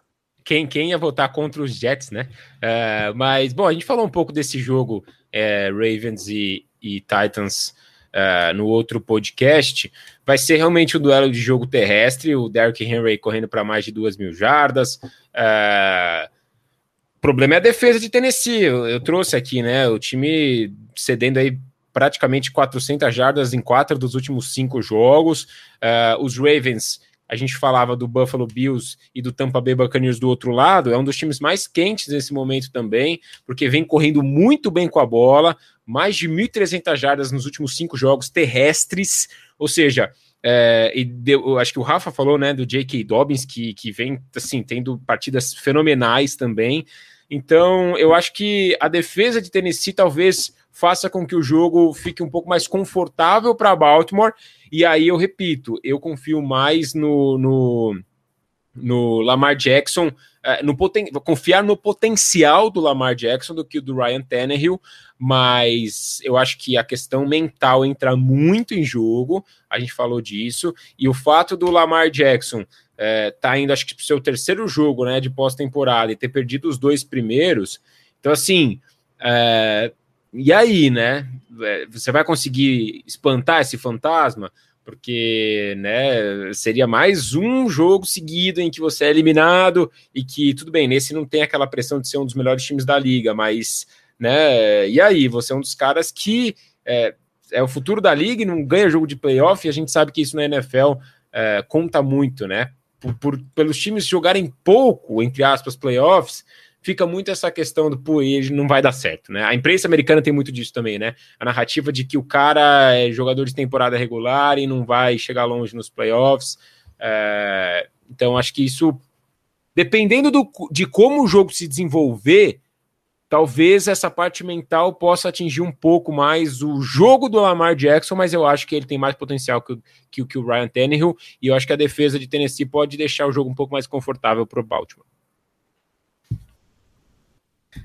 Quem, quem ia votar contra os Jets, né? Uh, mas, bom, a gente falou um pouco desse jogo é, Ravens e, e Titans uh, no outro podcast. Vai ser realmente o um duelo de jogo terrestre, o Derrick Henry correndo para mais de duas mil jardas. Uh, o problema é a defesa de Tennessee. Eu, eu trouxe aqui, né? O time cedendo aí praticamente 400 jardas em quatro dos últimos cinco jogos. Uh, os Ravens a gente falava do Buffalo Bills e do Tampa Bay Buccaneers do outro lado, é um dos times mais quentes nesse momento também, porque vem correndo muito bem com a bola, mais de 1.300 jardas nos últimos cinco jogos terrestres, ou seja, é, e deu, acho que o Rafa falou, né, do J.K. Dobbins, que, que vem, assim, tendo partidas fenomenais também, então eu acho que a defesa de Tennessee talvez faça com que o jogo fique um pouco mais confortável para Baltimore. E aí eu repito, eu confio mais no, no, no Lamar Jackson, é, no poten confiar no potencial do Lamar Jackson do que do Ryan Tannehill, mas eu acho que a questão mental entra muito em jogo, a gente falou disso, e o fato do Lamar Jackson é, tá indo, acho que, para o seu terceiro jogo né, de pós-temporada e ter perdido os dois primeiros, então assim. É, e aí, né? É, você vai conseguir espantar esse fantasma? Porque, né, seria mais um jogo seguido em que você é eliminado e que, tudo bem, nesse não tem aquela pressão de ser um dos melhores times da liga, mas, né, e aí? Você é um dos caras que é, é o futuro da liga e não ganha jogo de playoff, e a gente sabe que isso na NFL é, conta muito, né? Por, por, pelos times jogarem pouco, entre aspas, playoffs, fica muito essa questão do, pô, ele não vai dar certo, né? A imprensa americana tem muito disso também, né? A narrativa de que o cara é jogador de temporada regular e não vai chegar longe nos playoffs. É, então, acho que isso, dependendo do, de como o jogo se desenvolver, talvez essa parte mental possa atingir um pouco mais o jogo do Lamar Jackson, mas eu acho que ele tem mais potencial que, que, que o Ryan Tannehill, e eu acho que a defesa de Tennessee pode deixar o jogo um pouco mais confortável para o Baltimore.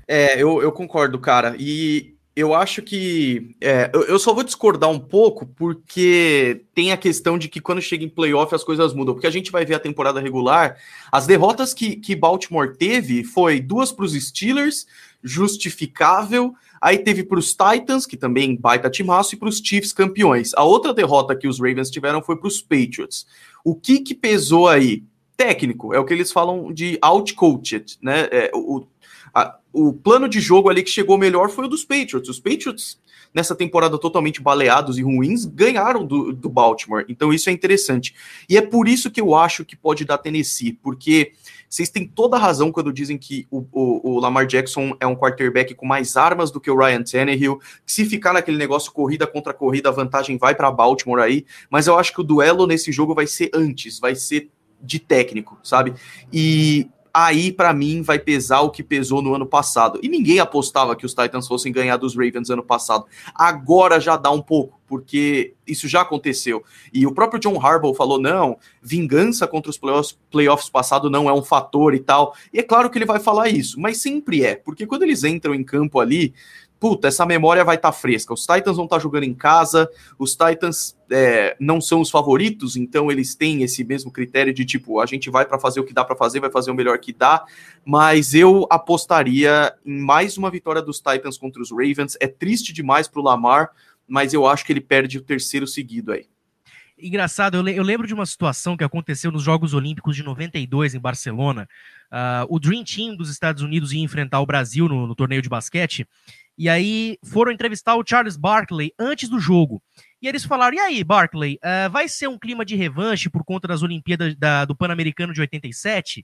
É, eu, eu concordo, cara. E eu acho que. É, eu, eu, só vou discordar um pouco, porque tem a questão de que quando chega em playoff as coisas mudam. Porque a gente vai ver a temporada regular. As derrotas que, que Baltimore teve foi duas para os Steelers, justificável. Aí teve para os Titans, que também baita timaço, e para os Chiefs campeões. A outra derrota que os Ravens tiveram foi para os Patriots. O que, que pesou aí? Técnico, é o que eles falam de outcoached, né? É, o, a, o plano de jogo ali que chegou melhor foi o dos Patriots. Os Patriots, nessa temporada totalmente baleados e ruins, ganharam do, do Baltimore. Então isso é interessante. E é por isso que eu acho que pode dar Tennessee, porque vocês têm toda a razão quando dizem que o, o, o, Lamar Jackson é um quarterback com mais armas do que o Ryan Tannehill. Que se ficar naquele negócio corrida contra corrida, a vantagem vai para Baltimore aí. Mas eu acho que o duelo nesse jogo vai ser antes, vai ser de técnico, sabe? E aí para mim vai pesar o que pesou no ano passado. E ninguém apostava que os Titans fossem ganhar dos Ravens ano passado. Agora já dá um pouco, porque isso já aconteceu. E o próprio John Harbaugh falou: não, vingança contra os playoffs, playoffs passado não é um fator e tal. E é claro que ele vai falar isso, mas sempre é, porque quando eles entram em campo ali, puta, essa memória vai estar tá fresca. Os Titans vão estar tá jogando em casa, os Titans é, não são os favoritos, então eles têm esse mesmo critério de tipo, a gente vai para fazer o que dá para fazer, vai fazer o melhor que dá, mas eu apostaria em mais uma vitória dos Titans contra os Ravens. É triste demais para o Lamar, mas eu acho que ele perde o terceiro seguido aí. Engraçado, eu, eu lembro de uma situação que aconteceu nos Jogos Olímpicos de 92 em Barcelona. Uh, o Dream Team dos Estados Unidos ia enfrentar o Brasil no, no torneio de basquete. E aí foram entrevistar o Charles Barkley antes do jogo. E eles falaram: e aí, Barkley, uh, vai ser um clima de revanche por conta das Olimpíadas da, do Pan-Americano de 87?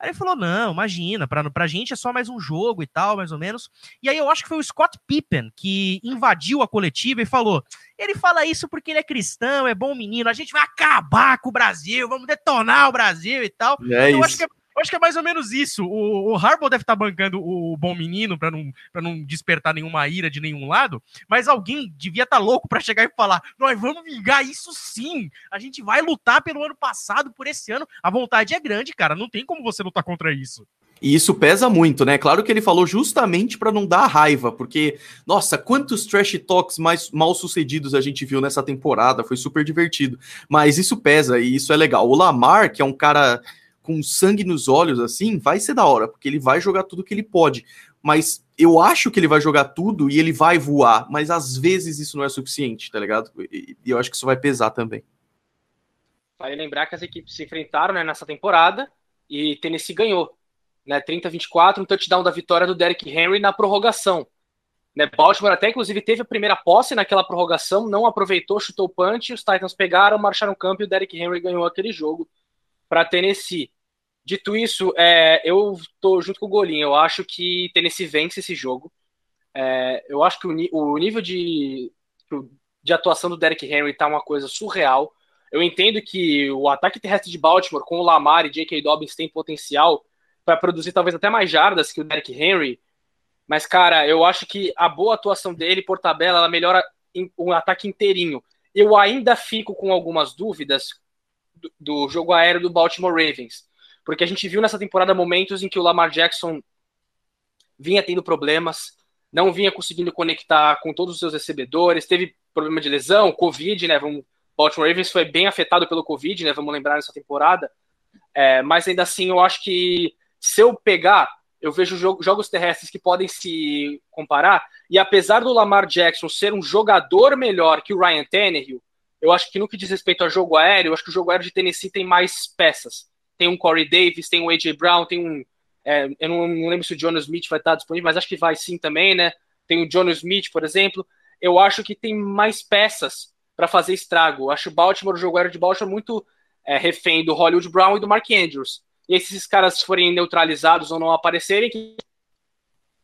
Aí ele falou: não, imagina, pra, pra gente é só mais um jogo e tal, mais ou menos. E aí eu acho que foi o Scott Pippen que invadiu a coletiva e falou: ele fala isso porque ele é cristão, é bom menino, a gente vai acabar com o Brasil, vamos detonar o Brasil e tal. É eu isso. acho que é eu acho que é mais ou menos isso. O, o Harbaugh deve estar tá bancando o, bom menino para não, não despertar nenhuma ira de nenhum lado, mas alguém devia estar tá louco para chegar e falar: nós vamos vingar isso sim. A gente vai lutar pelo ano passado, por esse ano. A vontade é grande, cara. Não tem como você lutar contra isso. E isso pesa muito, né? Claro que ele falou justamente para não dar raiva, porque, nossa, quantos trash talks mais mal sucedidos a gente viu nessa temporada, foi super divertido. Mas isso pesa e isso é legal. O Lamar, que é um cara com sangue nos olhos, assim, vai ser da hora, porque ele vai jogar tudo que ele pode. Mas eu acho que ele vai jogar tudo e ele vai voar, mas às vezes isso não é suficiente, tá ligado? E eu acho que isso vai pesar também. Vale lembrar que as equipes se enfrentaram né, nessa temporada e Tennessee ganhou. Né, 30 a 24, um touchdown da vitória do Derrick Henry na prorrogação. Né, Baltimore até, inclusive, teve a primeira posse naquela prorrogação, não aproveitou, chutou o punch, os Titans pegaram, marcharam o campo e o Derrick Henry ganhou aquele jogo para Tennessee. Dito isso, é, eu tô junto com o Golinho. Eu acho que Tennessee vence esse jogo. É, eu acho que o, o, nível de, de atuação do Derrick Henry tá uma coisa surreal. Eu entendo que o ataque terrestre de Baltimore com o Lamar e J.K. Dobbins tem potencial para produzir talvez até mais jardas que o Derrick Henry. Mas, cara, eu acho que a boa atuação dele por tabela ela melhora o ataque inteirinho. Eu ainda fico com algumas dúvidas do, do jogo aéreo do Baltimore Ravens porque a gente viu nessa temporada momentos em que o Lamar Jackson vinha tendo problemas, não vinha conseguindo conectar com todos os seus recebedores, teve problema de lesão, Covid, né? Vamos, Baltimore Ravens foi bem afetado pelo Covid, né? Vamos lembrar nessa temporada. É, mas ainda assim, eu acho que se eu pegar, eu vejo jogos terrestres que podem se comparar. E apesar do Lamar Jackson ser um jogador melhor que o Ryan Tannehill, eu acho que no que diz respeito ao jogo aéreo, eu acho que o jogo aéreo de Tennessee tem mais peças tem um Corey Davis, tem um AJ Brown, tem um. É, eu não, não, lembro se o Jonas Smith vai estar disponível, mas acho que vai sim também, né? Tem o Jonas Smith, por exemplo. Eu acho que tem mais peças para fazer estrago. Eu acho o Baltimore, o jogo aéreo de Baltimore, muito é, refém do Hollywood Brown e do Mark Andrews. E esses caras forem neutralizados ou não aparecerem,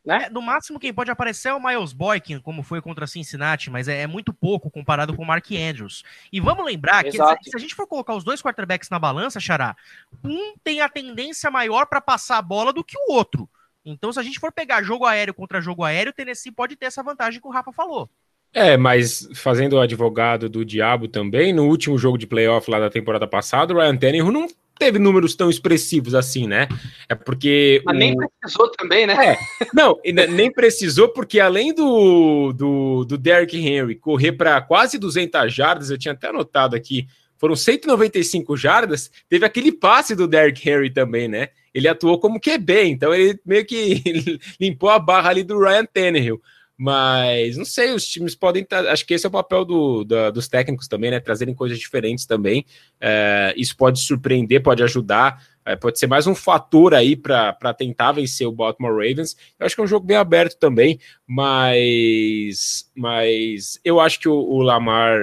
né? É, no máximo, quem pode aparecer é o Miles Boykin, como foi contra Cincinnati, mas é, é, muito pouco comparado com o Mark Andrews. E vamos lembrar Exato. que se a gente for colocar os dois quarterbacks na balança, Xará, um tem a tendência maior para passar a bola do que o outro. Então, se a gente for pegar jogo aéreo contra jogo aéreo, o Tennessee pode ter essa vantagem que o Rafa falou. É, mas fazendo o advogado do diabo também, no último jogo de playoff lá da temporada passada, o Ryan Tannehill não teve números tão expressivos assim, né? É porque. Mas o... nem precisou também, né? É, não, nem precisou, porque além do, do, do Derrick Henry correr para quase 200 jardas, eu tinha até anotado aqui, foram 195 jardas, teve aquele passe do Derrick Henry também, né? Ele atuou como QB, então ele meio que limpou a barra ali do Ryan Tannehill. Mas não sei, os times podem. Acho que esse é o papel do, da, dos técnicos também, né? Trazerem coisas diferentes também. É, isso pode surpreender, pode ajudar, é, pode ser mais um fator aí para tentar vencer o Baltimore Ravens. Eu acho que é um jogo bem aberto também, mas, mas eu acho que o, o Lamar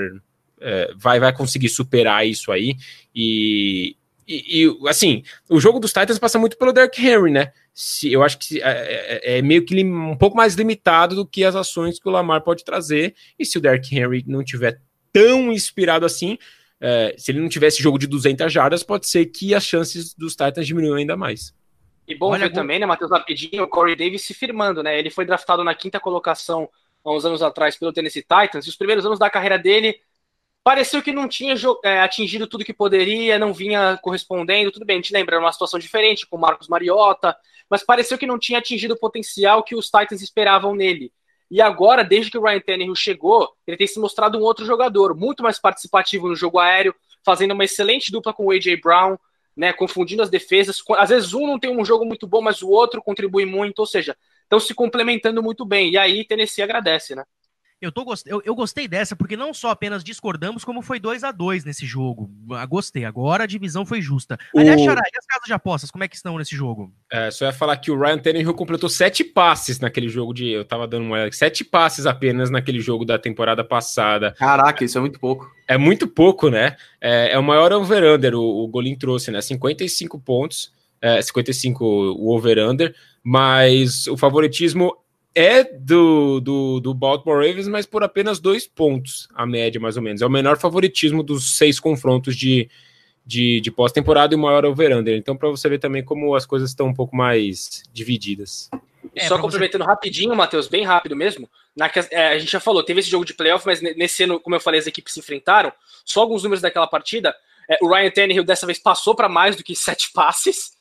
é, vai, vai conseguir superar isso aí. E, e, e, assim, o jogo dos Titans passa muito pelo Derrick Henry, né? Se, eu acho que é, é, é meio que um pouco mais limitado do que as ações que o Lamar pode trazer. E se o Derrick Henry não tiver tão inspirado assim, é, se ele não tivesse jogo de 200 jardas, pode ser que as chances dos Titans diminuam ainda mais. E bom Olha, ver também, né, Matheus, rapidinho, o Corey Davis se firmando, né? Ele foi draftado na quinta colocação há uns anos atrás pelo Tennessee Titans, e os primeiros anos da carreira dele pareceu que não tinha é, atingido tudo que poderia, não vinha correspondendo. Tudo bem, a gente lembra, era uma situação diferente com o Marcos Mariota, mas pareceu que não tinha atingido o potencial que os Titans esperavam nele. E agora, desde que o Ryan Tannehill chegou, ele tem se mostrado um outro jogador, muito mais participativo no jogo aéreo, fazendo uma excelente dupla com o A.J. Brown, né, confundindo as defesas. Às vezes um não tem um jogo muito bom, mas o outro contribui muito, ou seja, estão se complementando muito bem. E aí Tennessee agradece, né? Eu, tô, eu, eu gostei dessa porque não só apenas discordamos, como foi 2 a 2 nesse jogo. Ah, gostei. Agora a divisão foi justa. Aliás, Xará, e as casas de apostas, como é que estão nesse jogo? É, só ia falar que o Ryan Tannehill completou sete passes naquele jogo de. Eu tava dando uma olhada. Sete passes apenas naquele jogo da temporada passada. Caraca, isso é muito pouco. É muito pouco, né? É, é o maior over-under, o, o Golin trouxe, né? 55 pontos. é, 55 o over-under, mas o favoritismo é do, do, do Baltimore Ravens, mas por apenas dois pontos, a média mais ou menos. É o menor favoritismo dos seis confrontos de, de, de pós-temporada e o maior over-under. Então, para você ver também como as coisas estão um pouco mais divididas. É, Só complementando você... rapidinho, Matheus, bem rápido mesmo. Na, é, a gente já falou, teve esse jogo de playoff, mas nesse ano, como eu falei, as equipes se enfrentaram. Só alguns números daquela partida. É, o Ryan Tannehill dessa vez passou para mais do que sete passes.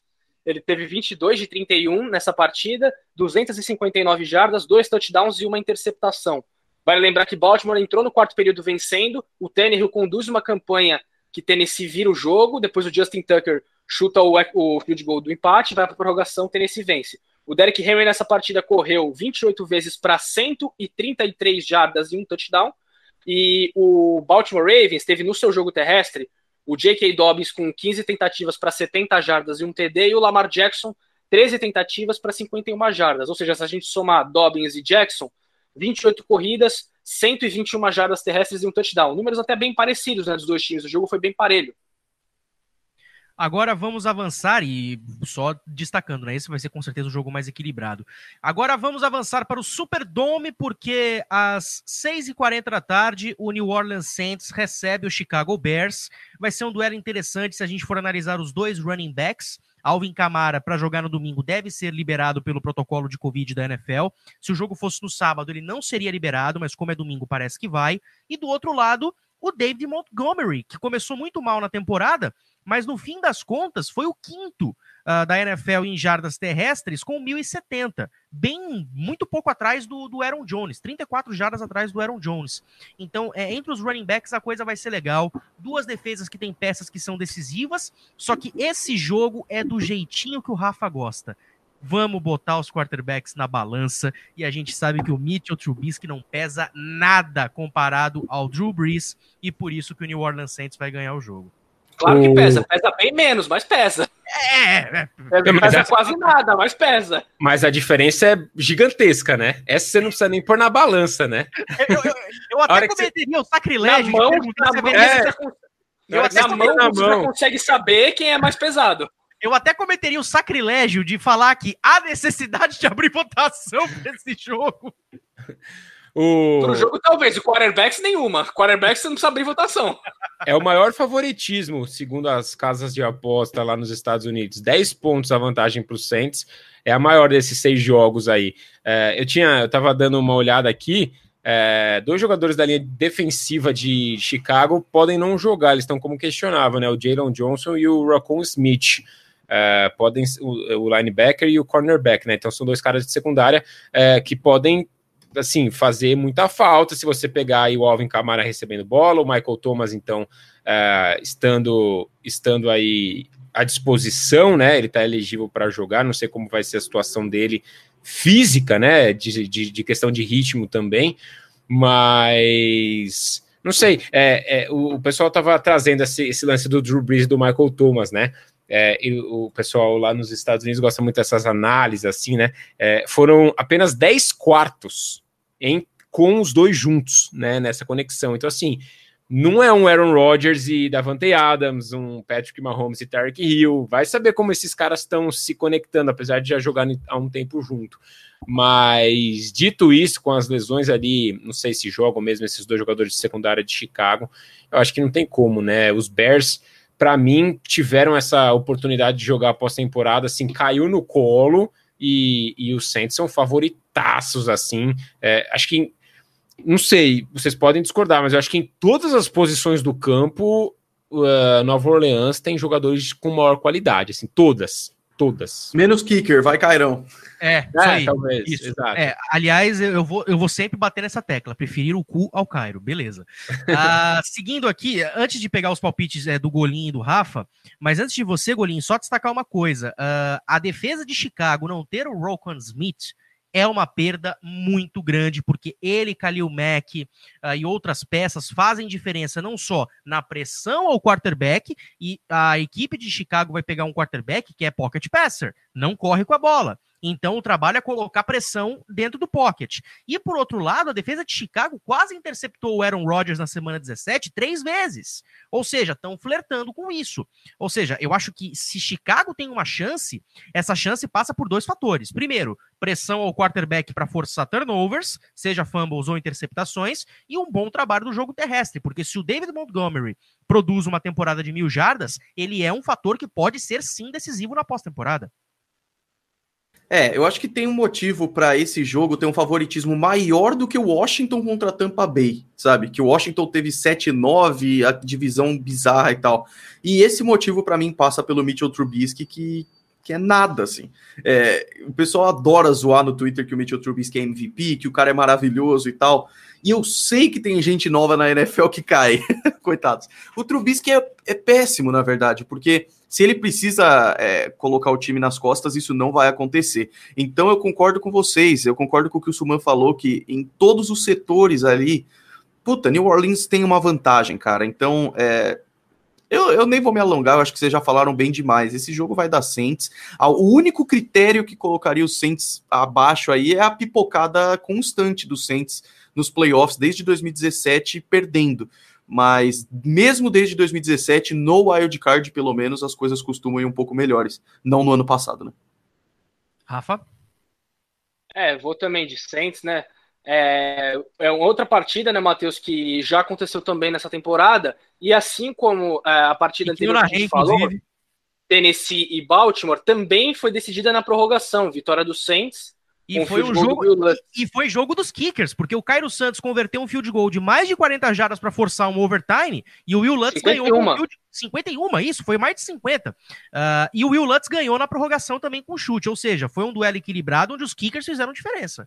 Ele teve 22 de 31 nessa partida, 259 jardas, dois touchdowns e uma interceptação. Vale lembrar que Baltimore entrou no quarto período vencendo. O Tannehill conduz uma campanha que Tennessee vira o jogo. Depois o Justin Tucker chuta o, o field goal do empate, vai para a prorrogação, Tennessee vence. O Derek Henry nessa partida correu 28 vezes para 133 jardas e um touchdown. E o Baltimore Ravens teve no seu jogo terrestre o J.K. Dobbins com 15 tentativas para 70 jardas e um TD, e o Lamar Jackson 13 tentativas para 51 jardas. Ou seja, se a gente somar Dobbins e Jackson, 28 corridas, 121 jardas terrestres e um touchdown. Números até bem parecidos né, dos dois times. O jogo foi bem parelho. Agora vamos avançar e só destacando, né? Esse vai ser com certeza o jogo mais equilibrado. Agora vamos avançar para o Superdome, porque às 6h40 da tarde o New Orleans Saints recebe o Chicago Bears. Vai ser um duelo interessante se a gente for analisar os dois running backs. Alvin Camara, para jogar no domingo, deve ser liberado pelo protocolo de Covid da NFL. Se o jogo fosse no sábado, ele não seria liberado, mas como é domingo, parece que vai. E do outro lado, o David Montgomery, que começou muito mal na temporada, mas no fim das contas foi o quinto uh, da NFL em jardas terrestres com 1.070, bem muito pouco atrás do, do Aaron Jones, 34 jardas atrás do Aaron Jones. Então, é, entre os running backs a coisa vai ser legal. Duas defesas que têm peças que são decisivas, só que esse jogo é do jeitinho que o Rafa gosta. Vamos botar os quarterbacks na balança e a gente sabe que o Mitchell Trubisky não pesa nada comparado ao Drew Brees e por isso que o New Orleans Saints vai ganhar o jogo. Claro que pesa, pesa bem menos, mas pesa. É, é. é pesa quase nada, mas pesa. Mas a diferença é gigantesca, né? Essa você não precisa nem pôr na balança, né? Eu, eu, eu até cometeria você... o sacrilégio. Na mão, na mão, é. eu até na mão, na mão. consegue saber quem é mais pesado. Eu até cometeria o sacrilégio de falar que há necessidade de abrir votação para esse jogo. O... Pro jogo, talvez. O quarterbacks, nenhuma. Quarterbacks, você não precisa abrir votação. É o maior favoritismo, segundo as casas de aposta lá nos Estados Unidos. 10 pontos a vantagem para o Saints. É a maior desses seis jogos aí. É, eu tinha, eu tava dando uma olhada aqui. É, dois jogadores da linha defensiva de Chicago podem não jogar, eles estão como questionável, né? O Jalen Johnson e o Raccoon Smith. É, podem o, o, linebacker e o cornerback, né? Então são dois caras de secundária é, que podem assim, fazer muita falta se você pegar o Alvin Kamara recebendo bola, o Michael Thomas, então, uh, estando, estando aí à disposição, né? Ele está elegível para jogar, não sei como vai ser a situação dele física, né? De, de, de questão de ritmo também, mas não sei, é, é, o, o, pessoal estava trazendo esse, esse, lance do Drew Brees e do Michael Thomas, né? É, o pessoal lá nos Estados Unidos gosta muito dessas análises, assim, né? É, foram apenas 10 quartos em, com os dois juntos, né? Nessa conexão. Então, assim, não é um Aaron Rodgers e Davante Adams, um Patrick Mahomes e Tarek Hill. Vai saber como esses caras estão se conectando, apesar de já jogar há um tempo junto. Mas, dito isso, com as lesões ali, não sei se jogam mesmo esses dois jogadores de secundária de Chicago, eu acho que não tem como, né? Os Bears para mim, tiveram essa oportunidade de jogar pós-temporada, assim, caiu no colo e, e os Saints são favoritaços, assim. É, acho que, não sei, vocês podem discordar, mas eu acho que em todas as posições do campo, uh, Nova Orleans tem jogadores com maior qualidade, assim, todas, todas. Menos kicker, vai Cairão. É, isso é, aí. Talvez, isso. Exato. É, aliás, eu vou, eu vou sempre bater nessa tecla, preferir o cu ao Cairo, beleza. Ah, seguindo aqui, antes de pegar os palpites é, do Golinho e do Rafa, mas antes de você, Golinho, só destacar uma coisa: uh, a defesa de Chicago não ter o Rokon Smith é uma perda muito grande, porque ele, Khalil Mack uh, e outras peças fazem diferença não só na pressão ao quarterback, e a equipe de Chicago vai pegar um quarterback que é pocket passer, não corre com a bola. Então o trabalho é colocar pressão dentro do pocket. E por outro lado, a defesa de Chicago quase interceptou o Aaron Rodgers na semana 17 três vezes. Ou seja, estão flertando com isso. Ou seja, eu acho que se Chicago tem uma chance, essa chance passa por dois fatores. Primeiro, pressão ao quarterback para forçar turnovers, seja fumbles ou interceptações, e um bom trabalho no jogo terrestre, porque se o David Montgomery produz uma temporada de mil jardas, ele é um fator que pode ser sim decisivo na pós-temporada. É, eu acho que tem um motivo para esse jogo ter um favoritismo maior do que o Washington contra Tampa Bay, sabe? Que o Washington teve 7-9, a divisão bizarra e tal. E esse motivo para mim passa pelo Mitchell Trubisky, que, que é nada, assim. É, o pessoal adora zoar no Twitter que o Mitchell Trubisky é MVP, que o cara é maravilhoso e tal. E eu sei que tem gente nova na NFL que cai. Coitados. O Trubisky é, é, péssimo, na verdade, porque se ele precisa é, colocar o time nas costas, isso não vai acontecer. Então eu concordo com vocês, eu concordo com o que o Suman falou, que em todos os setores ali, puta, New Orleans tem uma vantagem, cara. Então, é, eu, eu, nem vou me alongar, eu acho que vocês já falaram bem demais. Esse jogo vai dar Saints. O único critério que colocaria os Saints abaixo aí é a pipocada constante dos Saints nos playoffs desde 2017 perdendo. Mas mesmo desde 2017, no wild card, pelo menos, as coisas costumam ir um pouco melhores. Não no ano passado, né? Rafa? É, vou também de Saints, né? É, é outra partida, né, Matheus, que já aconteceu também nessa temporada. E assim como é, a partida anterior que a gente falou, Tennessee e Baltimore, também foi decidida na prorrogação. Vitória do Saints e foi um jogo e foi jogo dos kickers, porque o Cairo Santos converteu um field goal de mais de 40 jardas para forçar um overtime e o Will Lutz 51. ganhou um field 51, isso, foi mais de 50. Uh, ah, e o Will Lutz ganhou na prorrogação também com chute, ou seja, foi um duelo equilibrado onde os kickers fizeram diferença.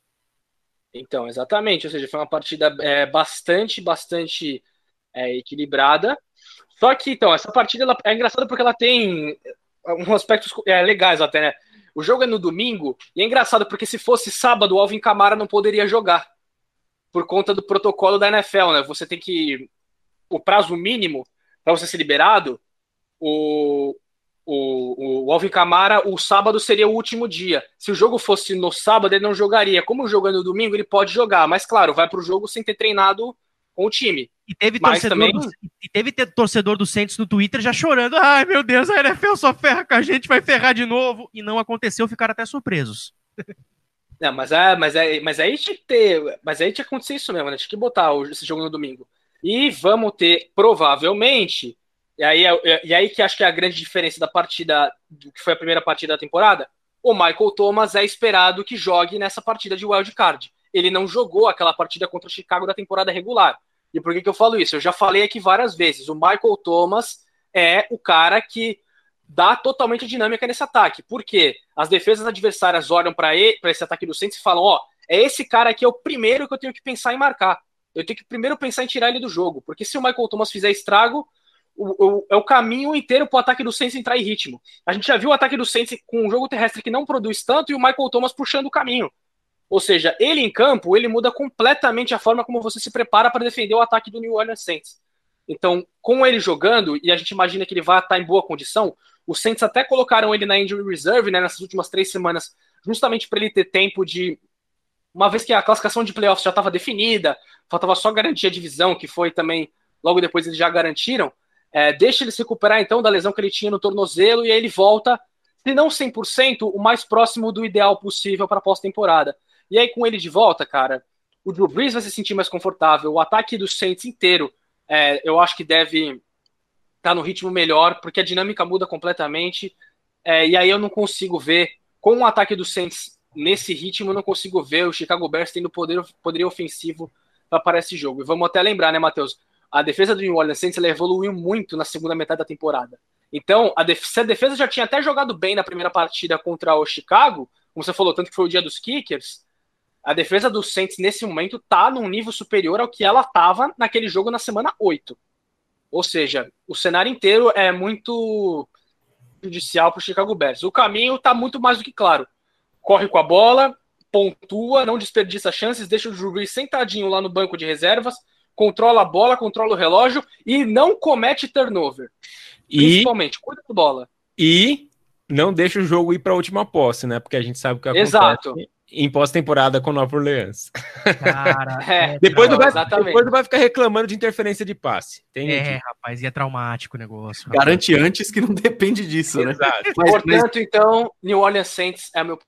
Então, exatamente, ou seja, foi uma partida é, bastante, bastante é, equilibrada. Só que, então, essa partida ela, é engraçada porque ela tem uns aspectos é, legais até, né? O jogo é no domingo, e é engraçado porque se fosse sábado, o Alvin Camara não poderia jogar. Por conta do protocolo da NFL, né? Você tem que. O prazo mínimo para você ser liberado, o, o, o Alvin Camara, o sábado seria o último dia. Se o jogo fosse no sábado, ele não jogaria. Como o jogo é no domingo, ele pode jogar. Mas, claro, vai para o jogo sem ter treinado com o time. E teve, torcedor também... do, e teve torcedor do Santos no Twitter já chorando. Ai, meu Deus, a NFL só ferra com a gente, vai ferrar de novo. E não aconteceu, ficaram até surpresos. Não, mas, é, mas, é, mas aí tinha que ter. Mas aí tinha que acontecer isso mesmo, né? Tinha que botar esse jogo no domingo. E vamos ter, provavelmente. E aí, é, e aí que acho que é a grande diferença da partida, do que foi a primeira partida da temporada. O Michael Thomas é esperado que jogue nessa partida de wild card ele não jogou aquela partida contra o Chicago da temporada regular. E por que, que eu falo isso? Eu já falei aqui várias vezes. O Michael Thomas é o cara que dá totalmente dinâmica nesse ataque. Por quê? As defesas adversárias olham para esse ataque do Saints e falam: ó, é esse cara aqui é o primeiro que eu tenho que pensar em marcar. Eu tenho que primeiro pensar em tirar ele do jogo. Porque se o Michael Thomas fizer estrago, o, o, é o caminho inteiro para o ataque do Saints entrar em ritmo. A gente já viu o ataque do Saints com um jogo terrestre que não produz tanto e o Michael Thomas puxando o caminho. Ou seja, ele em campo, ele muda completamente a forma como você se prepara para defender o ataque do New Orleans Saints. Então, com ele jogando, e a gente imagina que ele vai estar em boa condição, os Saints até colocaram ele na injury reserve né, nessas últimas três semanas, justamente para ele ter tempo de. Uma vez que a classificação de playoffs já estava definida, faltava só garantir a divisão, que foi também, logo depois eles já garantiram. É, deixa ele se recuperar então da lesão que ele tinha no tornozelo e aí ele volta, se não 100%, o mais próximo do ideal possível para a pós-temporada. E aí, com ele de volta, cara, o Drew Brees vai se sentir mais confortável. O ataque do Saints inteiro, é, eu acho que deve estar tá no ritmo melhor, porque a dinâmica muda completamente. É, e aí eu não consigo ver, com o ataque do Saints nesse ritmo, eu não consigo ver o Chicago Bears tendo poder, poder ofensivo para esse jogo. E vamos até lembrar, né, Matheus? A defesa do New Orleans Saints ela evoluiu muito na segunda metade da temporada. Então, a se a defesa já tinha até jogado bem na primeira partida contra o Chicago, como você falou, tanto que foi o dia dos kickers, a defesa do Saints nesse momento tá num nível superior ao que ela tava naquele jogo na semana 8. Ou seja, o cenário inteiro é muito judicial para o Chicago Bears. O caminho tá muito mais do que claro. Corre com a bola, pontua, não desperdiça chances, deixa o Drew Brees sentadinho lá no banco de reservas, controla a bola, controla o relógio e não comete turnover. E, Principalmente, cuida da bola. E não deixa o jogo ir para a última posse, né? Porque a gente sabe o que acontece Exato. Em pós-temporada com o Nova Orleans. Cara, É, Depois, Não, vai, depois não vai ficar reclamando de interferência de passe. Tem é, rapaz, e é traumático o negócio. rapaz. Garante antes que não depende disso, né? Exato. Mas- mas- Portanto, então, New Orleans Saints é o meu.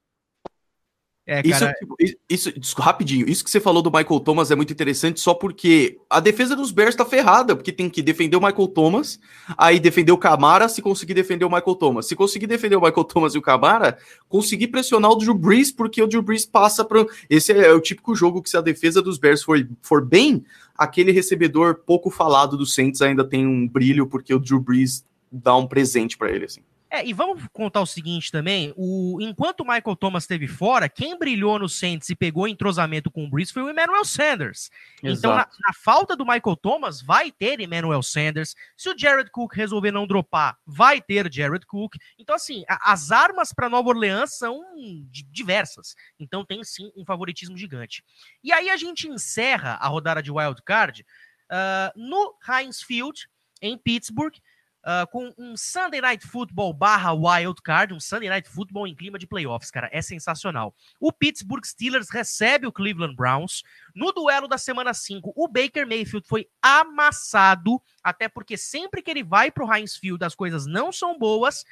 É, Isso, cara, tipo, isso, isso- rapidinho, isso que você falou do Michael Thomas é muito interessante, só porque a defesa dos Bears tá ferrada, porque tem que defender o Michael Thomas, aí defender o Camara, se conseguir defender o Michael Thomas. Se conseguir defender o Michael Thomas e o Camara, conseguir pressionar o Drew Brees, porque o Drew Brees passa para Esse é o típico jogo que se a defesa dos Bears for, for bem, aquele recebedor pouco falado do Saints ainda tem um brilho, porque o Drew Brees dá um presente para ele, assim. É, e vamos contar o seguinte também: o, enquanto o Michael Thomas esteve fora, quem brilhou no Saints e pegou entrosamento com o Breeze foi o Emmanuel Sanders. Então, na, Exato. na falta do Michael Thomas, vai ter Emmanuel Sanders. Se o Jared Cook resolver não dropar, vai ter Jared Cook. Então, assim, a- as armas para Nova Orleans são di- diversas. Então, tem sim um favoritismo gigante. E aí a gente encerra a rodada de Wild Card ah, no Heinz Field, em Pittsburgh. Uh, com um Sunday Night Football barra Wild Card, um Sunday Night Football em clima de playoffs, cara, é sensacional. O Pittsburgh Steelers recebe o Cleveland Browns. No duelo da semana 5, o Baker Mayfield foi amassado, até porque sempre que ele vai pro Heinz Field as coisas não são boas,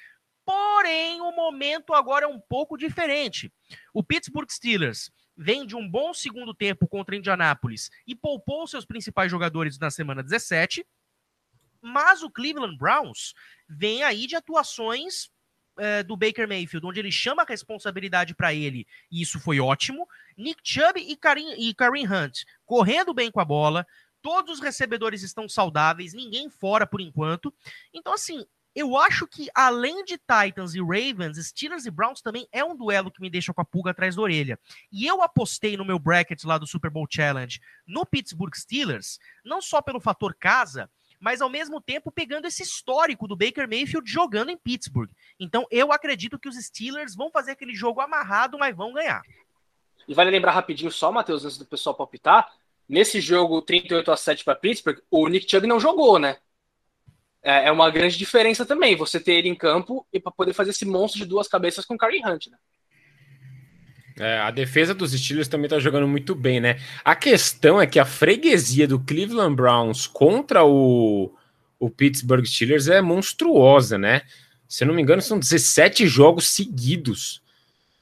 porém o momento agora é um pouco diferente. O Pittsburgh Steelers vem de um bom segundo tempo contra Indianápolis e poupou seus principais jogadores na semana 17, mas o Cleveland Browns vem aí de atuações eh, do Baker Mayfield, onde ele chama a responsabilidade para ele, e isso foi ótimo. Nick Chubb e Karim, e Kareem Hunt correndo bem com a bola, todos os recebedores estão saudáveis, ninguém fora por enquanto. Então, assim, eu acho que além de Titans e Ravens, Steelers e Browns também é um duelo que me deixa com a pulga atrás da orelha. E eu apostei no meu bracket lá do Super Bowl Challenge no Pittsburgh Steelers, não só pelo fator casa, mas ao mesmo tempo pegando esse histórico do Baker Mayfield jogando em Pittsburgh. Então eu acredito que os Steelers vão fazer aquele jogo amarrado, mas vão ganhar. E vale lembrar rapidinho só, Matheus, antes do pessoal palpitar, nesse jogo 38 a 7 para Pittsburgh, o Nick Chubb não jogou, né? É é uma grande diferença também, você ter ele em campo e para poder fazer esse monstro de duas cabeças com o Kareem Hunt, né? É, a defesa dos Steelers também tá jogando muito bem, né? A questão é que a freguesia do Cleveland Browns contra o, o Pittsburgh Steelers é monstruosa, né? Se eu não me engano, são 17 jogos seguidos.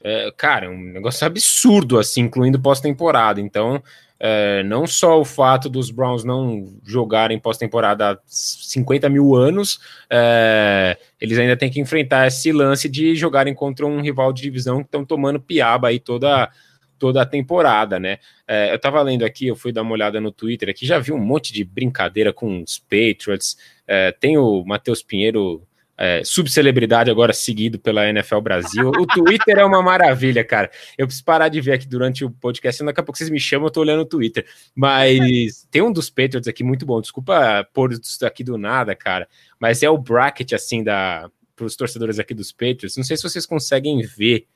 É, cara, é um negócio absurdo, assim, incluindo pós-temporada. Então, é, não só o fato dos Browns não jogarem pós-temporada há 50 mil anos, é, eles ainda têm que enfrentar esse lance de jogarem contra um rival de divisão que estão tomando piaba aí toda, toda a temporada, né? É, eu tava lendo aqui, eu fui dar uma olhada no Twitter aqui, já vi um monte de brincadeira com os Patriots. É, tem o Matheus Pinheiro. É, subcelebridade agora seguido pela NFL Brasil. O Twitter é uma maravilha, cara. Eu preciso parar de ver aqui durante o podcast, daqui a pouco vocês me chamam, eu tô olhando o Twitter. Mas tem um dos Patriots aqui muito bom. Desculpa pôr isso aqui do nada, cara. Mas é o bracket, assim, da para os torcedores aqui dos Patriots. Não sei se vocês conseguem ver.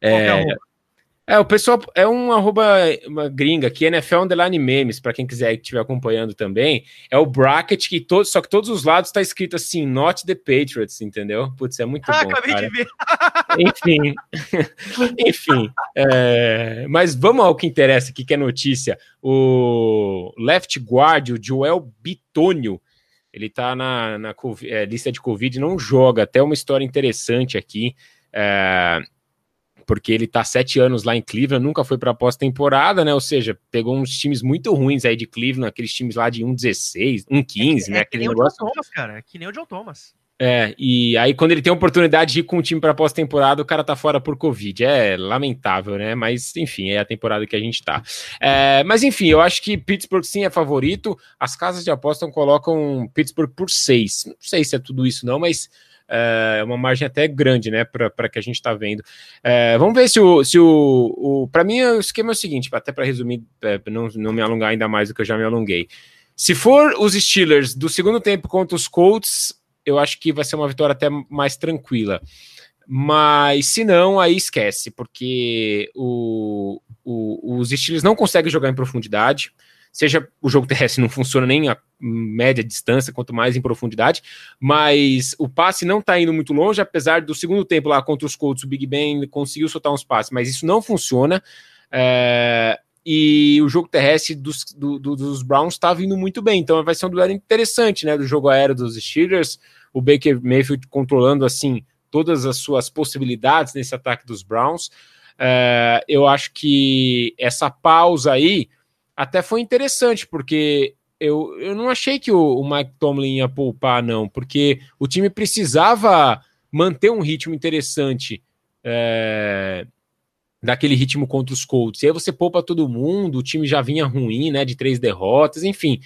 Que é É, o- pessoal é um arroba uma gringa aqui, NFL Underline Memes, para quem quiser que estiver acompanhando também. É o bracket que todos, só que todos os lados tá escrito assim, not the Patriots, entendeu? Putz, é muito Ah, bom. acabei cara. de ver. Enfim, enfim. é, mas vamos ao que interessa aqui, que é notícia. O left guard, o Joel Bitonio, ele tá na, na é, lista de Covid, não joga. Até uma história interessante aqui, é, porque ele tá sete anos lá em Cleveland, nunca foi para pós-temporada, né? Ou seja, pegou uns times muito ruins aí de Cleveland, aqueles times lá de 1,16, 1,15, né? É que nem o negócio. John Thomas, cara. É que nem o John Thomas. É, e aí quando ele tem a oportunidade de ir com o time para pós-temporada, o cara tá fora por Covid. É lamentável, né? Mas enfim, é a temporada que a gente tá. É, mas enfim, eu acho que Pittsburgh sim é favorito. As casas de aposta colocam Pittsburgh por seis. Não sei se é tudo isso, não, mas é uma margem até grande, né, para que a gente tá vendo. É, vamos ver se o. Se o, o para mim, o esquema é o seguinte, até para resumir, é, não, não me alongar ainda mais do que eu já me alonguei. Se for os Steelers do segundo tempo contra os Colts, eu acho que vai ser uma vitória até mais tranquila. Mas se não, aí esquece, porque o, o- os Steelers não conseguem jogar em profundidade. Seja o jogo terrestre não funciona nem a média distância, quanto mais em profundidade, mas o passe não está indo muito longe, apesar do segundo tempo lá contra os Colts, o Big Ben conseguiu soltar uns passes, mas isso não funciona. É, e o jogo terrestre dos, do, do, dos Browns está vindo muito bem, então vai ser um duelo interessante, né, do jogo aéreo dos Steelers, o Baker Mayfield controlando, assim, todas as suas possibilidades nesse ataque dos Browns, é, eu acho que essa pausa aí até foi interessante, porque eu, eu não achei que o, o Mike Tomlin ia poupar, não, porque o time precisava manter um ritmo interessante é, daquele ritmo contra os Colts. E aí você poupa todo mundo, o time já vinha ruim, né, de três derrotas, enfim.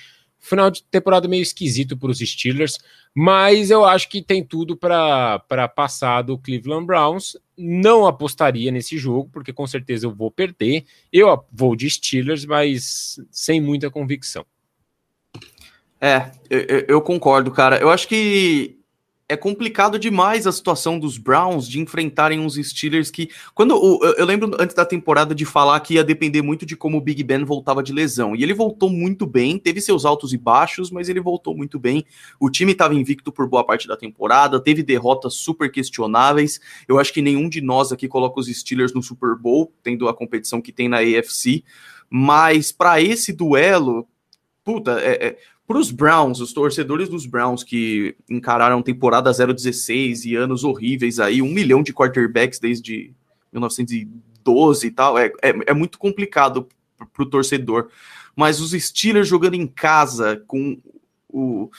Final de temporada meio esquisito para os Steelers, mas eu acho que tem tudo para passar do Cleveland Browns. Não apostaria nesse jogo, porque com certeza eu vou perder. Eu vou de Steelers, mas sem muita convicção. É, eu, eu concordo, cara. Eu acho que é complicado demais a situação dos Browns de enfrentarem uns Steelers que. Quando eu, eu, lembro antes da temporada de falar que ia depender muito de como o Big Ben voltava de lesão. E ele voltou muito bem, teve seus altos e baixos, mas ele voltou muito bem. O time estava invicto por boa parte da temporada, teve derrotas super questionáveis. Eu acho que nenhum de nós aqui coloca os Steelers no Super Bowl, tendo a competição que tem na AFC. Mas para esse duelo, puta, é, é, para os Browns, os torcedores dos Browns que encararam temporada 016 e anos horríveis aí, um milhão de quarterbacks desde 1912 e tal, é, é, é muito complicado para o torcedor. Mas os Steelers jogando em casa com o,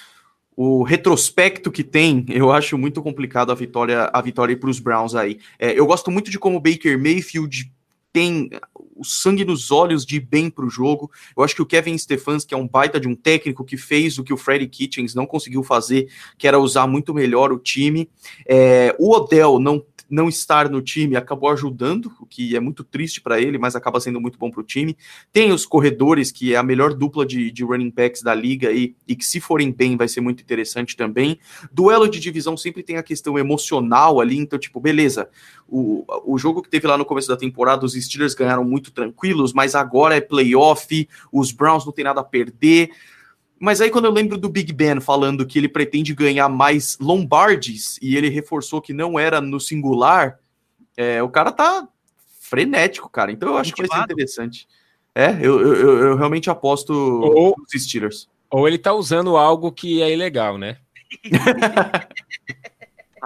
o retrospecto que tem, eu acho muito complicado a vitória a vitória para os Browns aí. É, eu gosto muito de como Baker Mayfield tem o sangue nos olhos de bem para o jogo. Eu acho que o Kevin Stefanski é um baita de um técnico que fez o que o Freddy Kitchens não conseguiu fazer, que era usar muito melhor o time. É, o Odell não não estar no time acabou ajudando, o que é muito triste para ele, mas acaba sendo muito bom para o time. Tem os corredores, que é a melhor dupla de, de running backs da liga aí, e que se forem bem vai ser muito interessante também. Duelo de divisão sempre tem a questão emocional ali, então, tipo, beleza, o, o jogo que teve lá no começo da temporada, os Steelers ganharam muito tranquilos, mas agora é playoff, os Browns não tem nada a perder. Mas aí, quando eu lembro do Big Ben falando que ele pretende ganhar mais Lombardes e ele reforçou que não era no singular, é, o cara tá frenético, cara. Então eu acho Motivado. que vai ser interessante. É, eu, eu, eu realmente aposto ou, nos Steelers. Ou ele tá usando algo que é ilegal, né?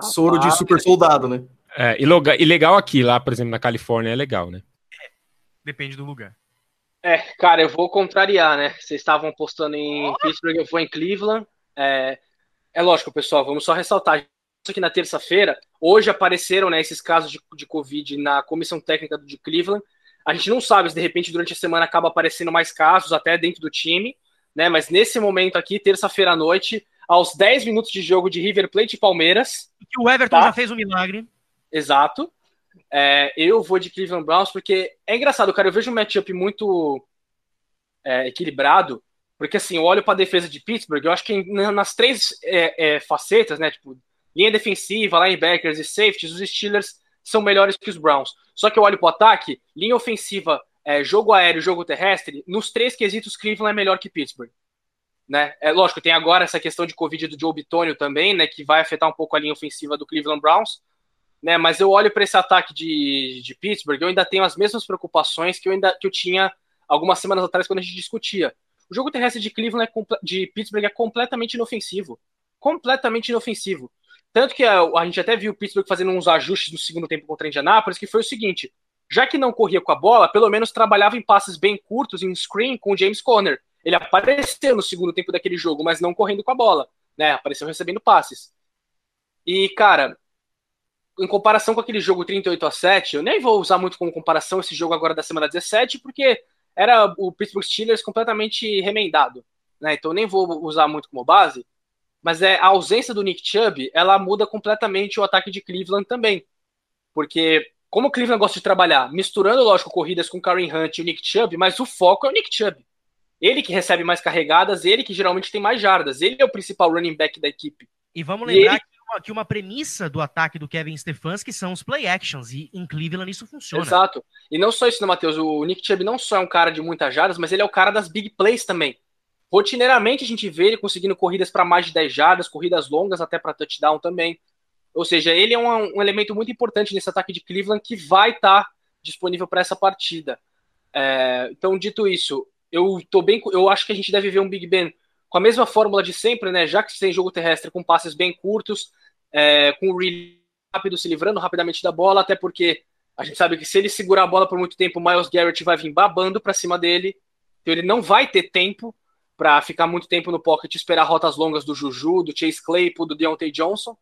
Soro de super soldado, né? É, e legal aqui, lá, por exemplo, na Califórnia é legal, né? Depende do lugar. É, cara, eu vou contrariar, né? Vocês estavam postando em Pittsburgh, eu vou em Cleveland. É, é lógico, pessoal, vamos só ressaltar isso aqui na terça-feira. Hoje apareceram né, esses casos de, de Covid na comissão técnica de Cleveland. A gente não sabe se de repente durante a semana acaba aparecendo mais casos, até dentro do time, né? Mas nesse momento aqui, terça-feira à noite, aos 10 minutos de jogo de River Plate e Palmeiras. Que o Everton tá? já fez um milagre. Exato. É, eu vou de Cleveland Browns porque é engraçado, cara. Eu vejo um matchup muito é, equilibrado, porque assim, eu olho para a defesa de Pittsburgh, eu acho que nas três é, é, facetas, né, tipo linha defensiva, linebackers e safeties, os Steelers são melhores que os Browns. Só que eu olho para o ataque, linha ofensiva, é, jogo aéreo, jogo terrestre, nos três quesitos Cleveland é melhor que Pittsburgh. Né? É lógico, tem agora essa questão de Covid do Joe Bitonio também, né, que vai afetar um pouco a linha ofensiva do Cleveland Browns né? Mas eu olho para esse ataque de, de Pittsburgh, eu ainda tenho as mesmas preocupações que eu ainda que eu tinha algumas semanas atrás quando a gente discutia. O jogo terrestre de Cleveland é, de Pittsburgh é completamente inofensivo, completamente inofensivo. Tanto que a, a, gente até viu o Pittsburgh fazendo uns ajustes no segundo tempo contra a Indianapolis, que foi o seguinte: já que não corria com a bola, pelo menos trabalhava em passes bem curtos, em screen com o James Conner. Ele apareceu no segundo tempo daquele jogo, mas não correndo com a bola, né? Apareceu recebendo passes. E, cara, em comparação com aquele jogo 38 a 7, eu nem vou usar muito como comparação esse jogo agora da semana 17, porque era o Pittsburgh Steelers completamente remendado, né? Então nem vou usar muito como base, mas é a ausência do Nick Chubb, ela muda completamente o ataque de Cleveland também. Porque como o Cleveland gosta de trabalhar, misturando, lógico, corridas com o Karen Hunt e o Nick Chubb, mas o foco é o Nick Chubb. Ele que recebe mais carregadas, ele que geralmente tem mais jardas, ele é o principal running back da equipe. E vamos lembrar e ele... que que uma premissa do ataque do Kevin Stefanski são os play actions, e em Cleveland isso funciona. Exato. E não só isso, né, Matheus? O Nick Chubb não só é um cara de muitas jardas, mas ele é o cara das big plays também. rotineiramente a gente vê ele conseguindo corridas para mais de 10 jardas, corridas longas até para touchdown também. Ou seja, ele é um, um, elemento muito importante nesse ataque de Cleveland que vai estar tá disponível para essa partida. É, então, dito isso, eu tô bem. Eu acho que a gente deve ver um Big Ben com a mesma fórmula de sempre, né? Já que tem jogo terrestre com passes bem curtos, é, com o release rápido, se livrando rapidamente da bola, até porque a gente sabe que se ele segurar a bola por muito tempo, o Miles Garrett vai vir babando para cima dele. Então ele não vai ter tempo para ficar muito tempo no pocket esperar rotas longas do Juju, do Chase Claypool, do Deontay Johnson.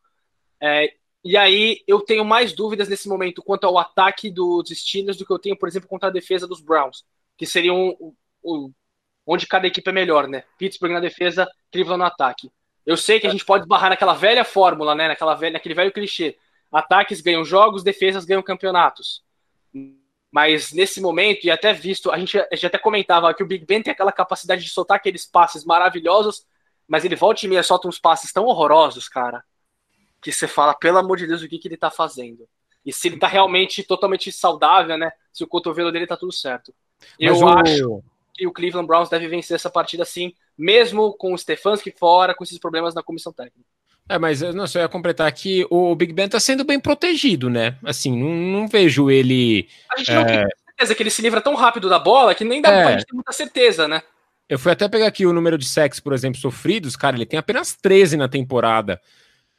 É, e aí eu tenho mais dúvidas nesse momento quanto ao ataque dos Steelers do que eu tenho, por exemplo, contra a defesa dos Browns, que seriam o, onde cada equipe é melhor, né? Pittsburgh na defesa, Cleveland no ataque. Eu sei que a gente pode barrar naquela velha fórmula, né? Naquela velha, naquele velho clichê. Ataques ganham jogos, defesas ganham campeonatos. Mas nesse momento, e até visto, a gente, a gente até comentava que o Big Ben tem aquela capacidade de soltar aqueles passes maravilhosos, mas ele volta e meia solta uns passes tão horrorosos, cara que você fala, pelo amor de Deus, o que, que ele tá fazendo. E se ele tá realmente totalmente saudável, né? Se o cotovelo dele tá tudo certo. Mas Eu o... acho que o Cleveland Browns deve vencer essa partida sim, mesmo com o Stefanski fora, com esses problemas na comissão técnica. É, mas não, só ia completar que o Big Ben tá sendo bem protegido, né? Assim, não, não vejo ele. A gente é... não tem certeza que ele se livra tão rápido da bola que nem dá é... pra gente ter muita certeza, né? Eu fui até pegar aqui o número de sacks, por exemplo, sofridos, cara, ele tem apenas 13 na temporada.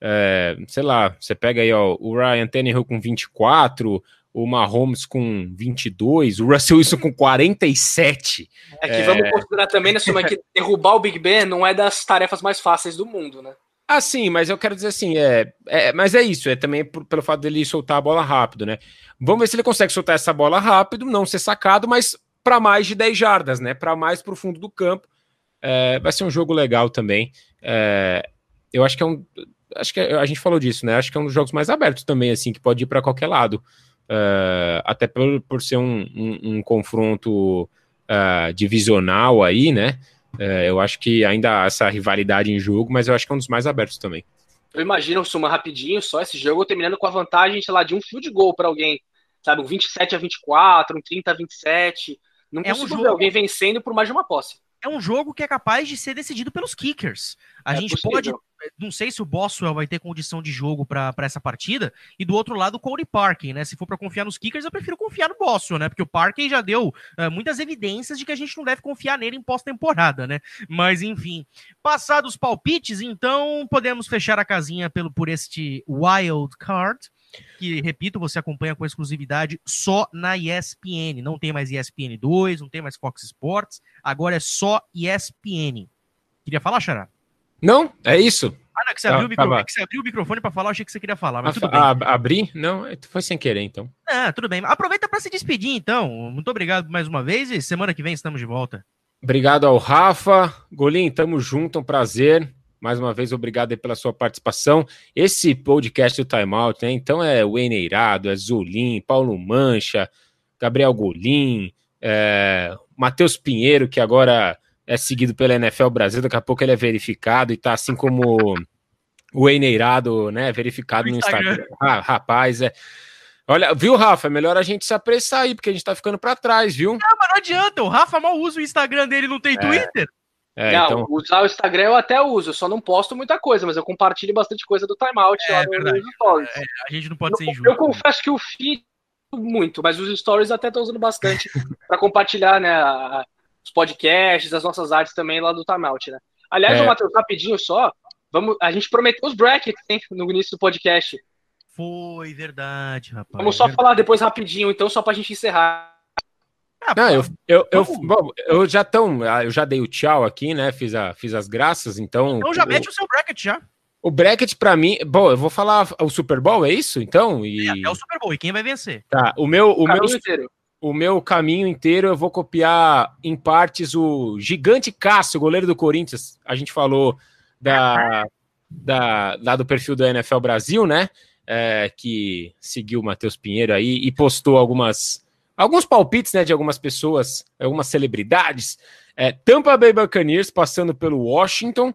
É, sei lá, você pega aí ó, o Ryan Tannehill com 24, o Mahomes com 22, o Russell Wilson com 47. É que é... vamos considerar também, né, Suma, que derrubar o Big Ben não é das tarefas mais fáceis do mundo, né? Ah, sim, mas eu quero dizer assim, é, é mas é isso, é também por, pelo fato dele soltar a bola rápido, né? Vamos ver se ele consegue soltar essa bola rápido, não ser sacado, mas para mais de 10 jardas, né? Para mais para o fundo do campo. É, vai ser um jogo legal também. É, eu acho que é um acho que a gente falou disso, né? Acho que é um dos jogos mais abertos também, assim, que pode ir para qualquer lado. Uh, até por, por ser um, um, um confronto uh, divisional aí, né? Uh, eu acho que ainda há essa rivalidade em jogo, mas eu acho que é um dos mais abertos também. Eu imagino, Suma, rapidinho, só esse jogo terminando com a vantagem, sei lá, de um field goal para alguém, sabe? Um 27 a 24, um 30 a 27. Não é um jogo... alguém vencendo por mais de uma posse é um jogo que é capaz de ser decidido pelos kickers. A é gente possível. pode. Não sei se o Boswell vai ter condição de jogo para essa partida. E do outro lado, o Cody Parkin, né? Se for para confiar nos kickers, eu prefiro confiar no Boswell, né? Porque o Parkin já deu uh, muitas evidências de que a gente não deve confiar nele em pós-temporada, né? Mas enfim. Passados os palpites, então podemos fechar a casinha pelo, por este wild card que, repito, você acompanha com exclusividade só na ESPN. Não tem mais ESPN 2, não tem mais Fox Sports, agora é só ESPN. Queria falar, Xará? Não, é isso. Ah, não, que você, abriu, tá, o, que você abriu o microfone para falar, eu achei que você queria falar, mas a, tudo bem. abri? Não, é, foi sem querer, então. Ah, tudo bem. Aproveita para se despedir, então. Muito obrigado mais uma vez e semana que vem estamos de volta. Obrigado ao Rafa. Golim, tamo junto, é um prazer. Mais uma vez, obrigado pela sua participação. Esse podcast do Time Out, né? Então é o Eneirado, é Zulim, Paulo Mancha, Gabriel Golim, é, Matheus Pinheiro, que agora é seguido pela NFL Brasil, daqui a pouco ele é verificado e tá assim como o Eneirado, né? Verificado no Instagram. Ah, rapaz, é. Olha, viu, Rafa? É melhor a gente se apressar aí, porque a gente tá ficando para trás, viu? Não, mas não adianta. O Rafa mal usa o Instagram dele, não tem é. Twitter. É, não, então... usar o Instagram eu até uso, eu só não posto muita coisa, mas eu compartilho bastante coisa do timeout é, lá no, stories. É, a gente não pode eu, ser injusto. Eu né? confesso que o feed muito, mas os stories até estou usando bastante para compartilhar, né, os podcasts, as nossas artes também lá do timeout, né? Aliás, é. Matheus, rapidinho só, vamos, a gente prometeu os brackets hein, no início do podcast. Foi verdade, rapaz. Vamos só verdade. falar depois rapidinho, então, só para a gente encerrar. Ah, não, eu, eu, eu, bom, eu já tão, ah, eu já dei o tchau aqui, né? Fiz, a, fiz as graças, então. Então já mete o seu bracket já. O bracket para mim, bom, eu vou falar o Super Bowl, é isso? Então, e é, até o Super Bowl e quem vai vencer? Tá, o meu, o, o meu inteiro. O meu caminho inteiro eu vou copiar em partes o gigante Cássio, goleiro do Corinthians. A gente falou da, da, lá do perfil do NFL Brasil, né? É, que seguiu o Matheus Pinheiro aí e postou algumas alguns palpites né, de algumas pessoas, algumas celebridades. É, Tampa Bay Buccaneers passando pelo Washington.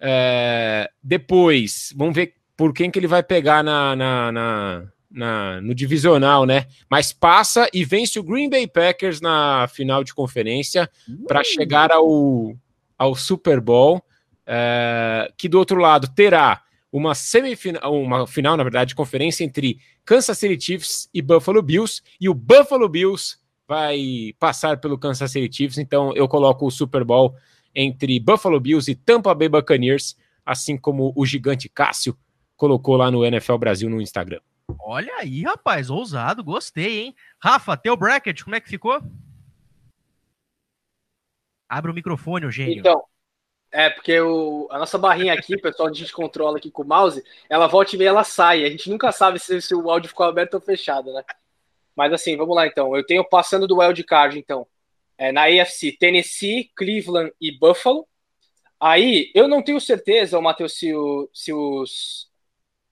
É, depois, vamos ver por quem que ele vai pegar na, na, na, na, no divisional, né? Mas passa e vence o Green Bay Packers na final de conferência para chegar ao ao Super Bowl, é, que do outro lado terá uma semifinal, uma final, na verdade, de conferência entre Kansas City Chiefs e Buffalo Bills, e o Buffalo Bills vai passar pelo Kansas City Chiefs, então eu coloco o Super Bowl entre Buffalo Bills e Tampa Bay Buccaneers, assim como o gigante Cássio colocou lá no NFL Brasil no Instagram. Olha aí, rapaz, ousado, gostei, hein? Rafa, teu bracket, como é que ficou? Abre o microfone, Eugênio. Então, é, porque o, a nossa barrinha aqui, pessoal, a gente controla aqui com o mouse, ela volta e meia, ela sai. A gente nunca sabe se, se, o áudio ficou aberto ou fechado, né? Mas assim, vamos lá então. Eu tenho passando do wild card, então. É, na AFC, Tennessee, Cleveland e Buffalo. Aí, eu não tenho certeza, Matheus, se, o, se, os,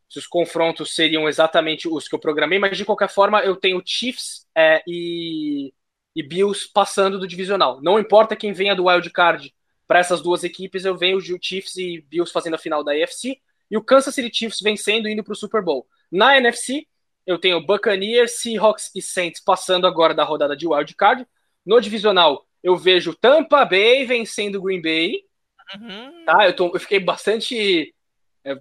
se os confrontos seriam exatamente os que eu programei, mas de qualquer forma, eu tenho Chiefs é, e, e Bills passando do divisional. Não importa quem venha do wild card para essas duas equipes, eu venho o Chiefs e Bills fazendo a final da AFC e o Kansas City Chiefs vencendo e indo para o Super Bowl. Na NFC, eu tenho Buccaneers, Seahawks e Saints passando agora da rodada de wild card. No divisional, eu vejo Tampa Bay vencendo Green Bay. Uhum. Tá, eu, tô, eu fiquei bastante. É,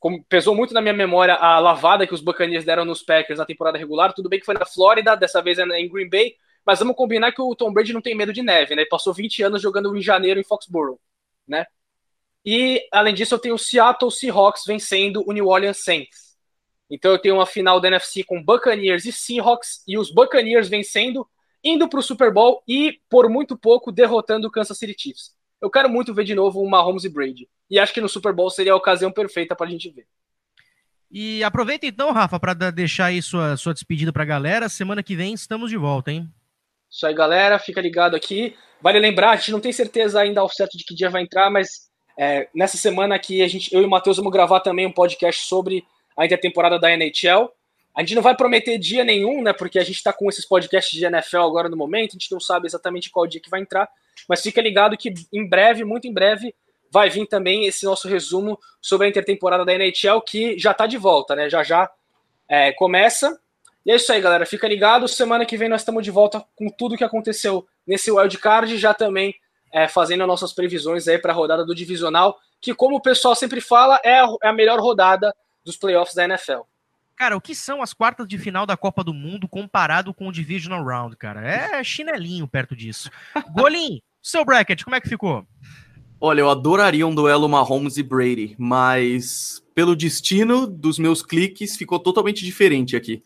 com, pesou muito na minha memória a lavada que os Buccaneers deram nos Packers na temporada regular. Tudo bem que foi na Flórida, dessa vez é em Green Bay, mas vamos combinar que o Tom Brady não tem medo de neve, né? Ele passou 20 anos jogando em janeiro em Foxborough, né? E, além disso, eu tenho o Seattle Seahawks vencendo o New Orleans Saints. Então eu tenho uma final da NFC com Buccaneers e Seahawks, e os Buccaneers vencendo, indo para o Super Bowl e, por muito pouco, derrotando o Kansas City Chiefs. Eu quero muito ver de novo o Mahomes e Brady. E acho que no Super Bowl seria a ocasião perfeita para a gente ver. E aproveita então, Rafa, para deixar aí sua, sua despedida para a galera. Semana que vem estamos de volta, hein? Isso aí, galera, fica ligado aqui. Vale lembrar, a gente não tem certeza ainda ao certo de que dia vai entrar, mas é, nessa semana aqui a gente, eu e o Matheus vamos gravar também um podcast sobre a intertemporada da NHL. A gente não vai prometer dia nenhum, né? Porque a gente está com esses podcasts de NFL agora no momento, a gente não sabe exatamente qual dia que vai entrar, mas fica ligado que em breve, muito em breve, vai vir também esse nosso resumo sobre a intertemporada da NHL, que já está de volta, né? Já já é, começa. E é isso aí, galera. Fica ligado. Semana que vem nós estamos de volta com tudo que aconteceu nesse wildcard, já também é, fazendo nossas previsões aí para a rodada do divisional, que, como o pessoal sempre fala, é a, é a melhor rodada dos playoffs da NFL. Cara, o que são as quartas de final da Copa do Mundo comparado com o Divisional Round, cara? É chinelinho perto disso. Golim, seu bracket, como é que ficou? Olha, eu adoraria um duelo Mahomes e Brady, mas pelo destino dos meus cliques ficou totalmente diferente aqui.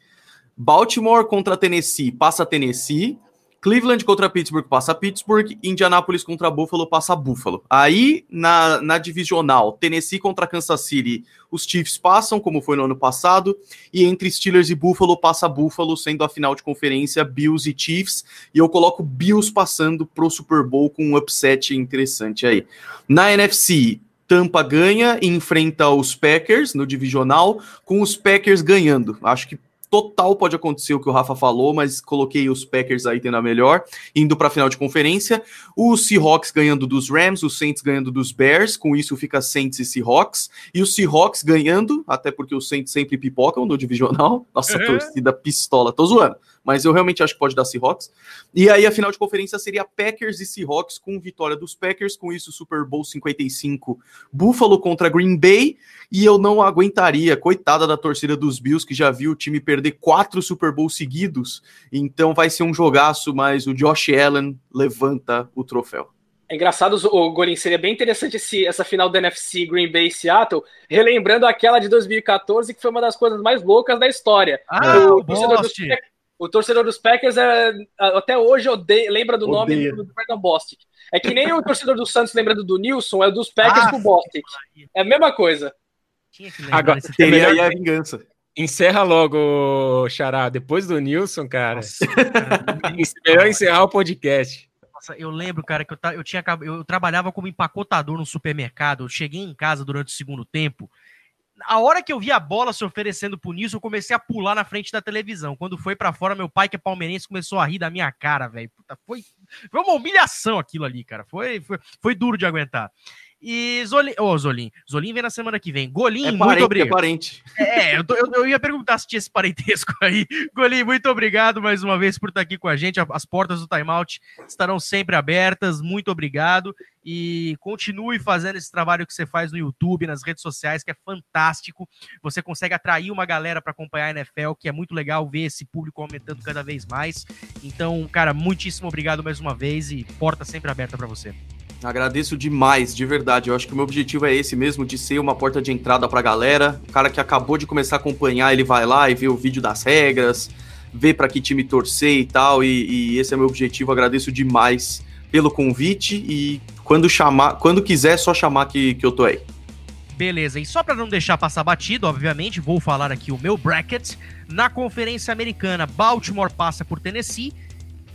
Baltimore contra Tennessee passa Tennessee. Cleveland contra Pittsburgh passa Pittsburgh, Indianapolis contra Buffalo passa Buffalo. Aí na, na divisional, Tennessee contra Kansas City, os Chiefs passam, como foi no ano passado, e entre Steelers e Buffalo passa Buffalo, sendo a final de conferência Bills e Chiefs, e eu coloco Bills passando pro Super Bowl com um upset interessante aí. Na NFC, Tampa ganha e enfrenta os Packers no divisional, com os Packers ganhando. Acho que total pode acontecer o que o Rafa falou, mas coloquei os Packers aí tendo a melhor, indo para a final de conferência. O Seahawks ganhando dos Rams, os Saints ganhando dos Bears, com isso fica Saints e Seahawks. E os Seahawks ganhando, até porque os Saints sempre pipocam no divisional. Nossa, uhum. torcida pistola, tô zoando mas eu realmente acho que pode dar Seahawks. E aí a final de conferência seria Packers e Seahawks com vitória dos Packers, com isso Super Bowl 55, Buffalo contra Green Bay, e eu não aguentaria, coitada da torcida dos Bills que já viu o time perder quatro Super Bowls seguidos, então vai ser um jogaço, mas o Josh Allen levanta o troféu. É engraçado, o Golin, seria bem interessante esse, essa final da NFC Green Bay e Seattle, relembrando aquela de 2014, que foi uma das coisas mais loucas da história. Ah, o, o torcedor dos, o torcedor dos Packers é, até hoje odeia, lembra do odeia. nome do, Brandon Bostic. É que nem o torcedor do Santos lembra do, Nilson, é o dos Packers ah, com o Bostic. É a mesma coisa. Agora, teria aí a vingança. Encerra logo, Xará. Depois do Nilson, cara. Nossa, cara melhor encerrar o podcast. Nossa, eu lembro, cara, que eu, eu, tinha, eu trabalhava como empacotador no supermercado. Eu cheguei em casa durante o segundo tempo a hora que eu vi a bola se oferecendo pro Nilson, eu comecei a pular na frente da televisão. Quando foi para fora, meu pai, que é palmeirense, começou a rir da minha cara, velho. Foi, foi uma humilhação aquilo ali, cara. Foi, foi, foi duro de aguentar. E Zolim. Oh, Zolim. Zolim vem na semana que vem. Golim, é muito parente, obrigado. É parente. É, eu, tô, eu, eu, ia perguntar se tinha esse parentesco aí. Golim, muito obrigado mais uma vez por estar aqui com a gente. As portas do timeout estarão sempre abertas. Muito obrigado. E continue fazendo esse trabalho que você faz no YouTube, nas redes sociais, que é fantástico. Você consegue atrair uma galera para acompanhar a NFL, que é muito legal ver esse público aumentando cada vez mais. Então, cara, muitíssimo obrigado mais uma vez e porta sempre aberta para você. Agradeço demais, de verdade. Eu acho que o meu objetivo é esse mesmo, de ser uma porta de entrada pra galera. O cara que acabou de começar a acompanhar, ele vai lá e vê o vídeo das regras, vê para que time torcer e tal. E, e, esse é meu objetivo. Agradeço demais pelo convite e quando chamar, quando quiser, é só chamar que, que eu tô aí. Beleza, e só para não deixar passar batido, obviamente, vou falar aqui o meu bracket. Na Conferência Americana, Baltimore passa por Tennessee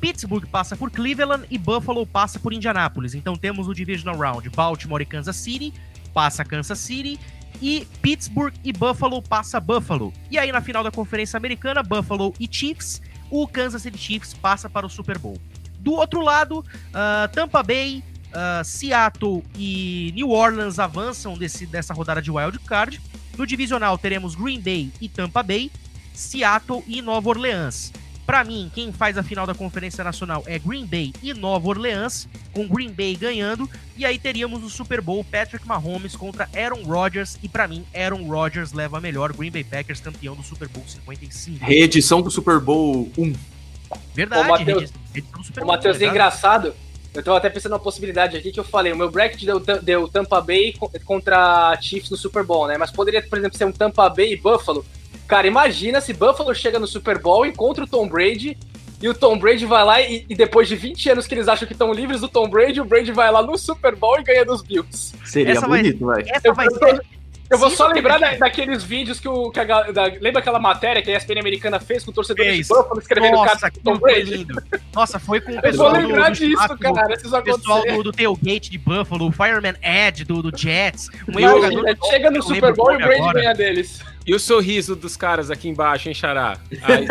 Pittsburgh passa por Cleveland e Buffalo passa por Indianápolis. Então temos o Divisional Round Baltimore e Kansas City, passa Kansas City e Pittsburgh e Buffalo passa Buffalo. E aí na final da Conferência Americana, Buffalo e Chiefs, o Kansas City Chiefs passa para o Super Bowl. Do outro lado, uh, Tampa Bay, uh, Seattle e New Orleans avançam desse, dessa rodada de wild card. No divisional teremos Green Bay e Tampa Bay, Seattle e Nova Orleans. Para mim, quem faz a final da Conferência Nacional é Green Bay e Nova Orleans, com Green Bay ganhando, e aí teríamos o Super Bowl Patrick Mahomes contra Aaron Rodgers, e para mim, Aaron Rodgers leva a melhor, Green Bay Packers campeão do Super Bowl 55. Reedição do Super Bowl 1. Verdade, Ô, Mateus, reedição do Super Bowl. O Matheus, é engraçado, eu tô até pensando uma possibilidade aqui que eu falei, o meu bracket deu, deu Tampa Bay contra Chiefs no Super Bowl, né? Mas poderia, por exemplo, ser um Tampa Bay e Buffalo, Cara, imagina se Buffalo chega no Super Bowl, encontra o Tom Brady e o Tom Brady vai lá e, e, depois de 20 anos que eles acham que estão livres do Tom Brady, o Brady vai lá no Super Bowl e ganha dos Bills. Seria essa bonito, vai. Essa vai ser... Eu vou só lembrar da, daqueles vídeos que o. Que a, da, lembra aquela matéria que a ESPN americana fez com torcedores fez. de Buffalo escrevendo Nossa, cara Tom Brady? Lindo. Nossa, foi com o pessoal. Eu vou lembrar do, disso, do, cara. O pessoal do, do Tailgate de Buffalo, o Fireman Ed do, do Jets. Um jogador. Chega no Super Bowl e o Brady ganha deles. E o sorriso dos caras aqui embaixo, hein, Xará? Aí,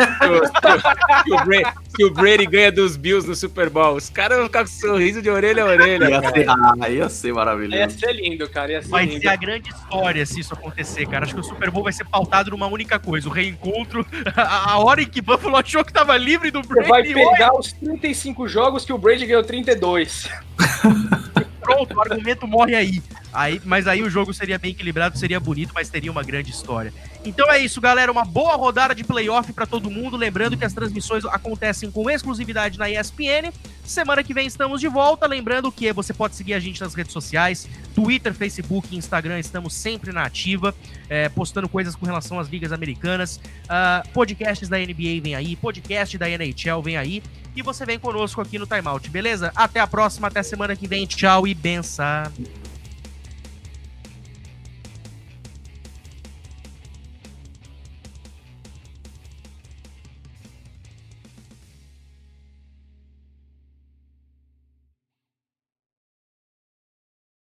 que, o Brady, que, o Brady, ganha dos Bills no Super Bowl. Os caras vão ficar com sorriso de orelha a orelha. Ia ser, ah, ia ser maravilhoso. Ia ser lindo, cara. Ia ser vai lindo. ser a grande história se isso acontecer, cara. Acho que o Super Bowl vai ser pautado numa única coisa: o reencontro. A, a hora em que Buffalo achou que tava livre do Brady. Você vai pegar os 35 jogos que o Brady ganhou 32. Pronto, o argumento morre aí. aí. Mas aí o jogo seria bem equilibrado, seria bonito, mas teria uma grande história. Então é isso, galera. Uma boa rodada de playoff para todo mundo. Lembrando que as transmissões acontecem com exclusividade na ESPN. Semana que vem estamos de volta. Lembrando que você pode seguir a gente nas redes sociais: Twitter, Facebook, Instagram. Estamos sempre na ativa, é, postando coisas com relação às ligas americanas. Uh, podcasts da NBA vem aí, podcast da NHL vem aí. E você vem conosco aqui no Timeout, beleza? Até a próxima, até semana que vem. Tchau e benção.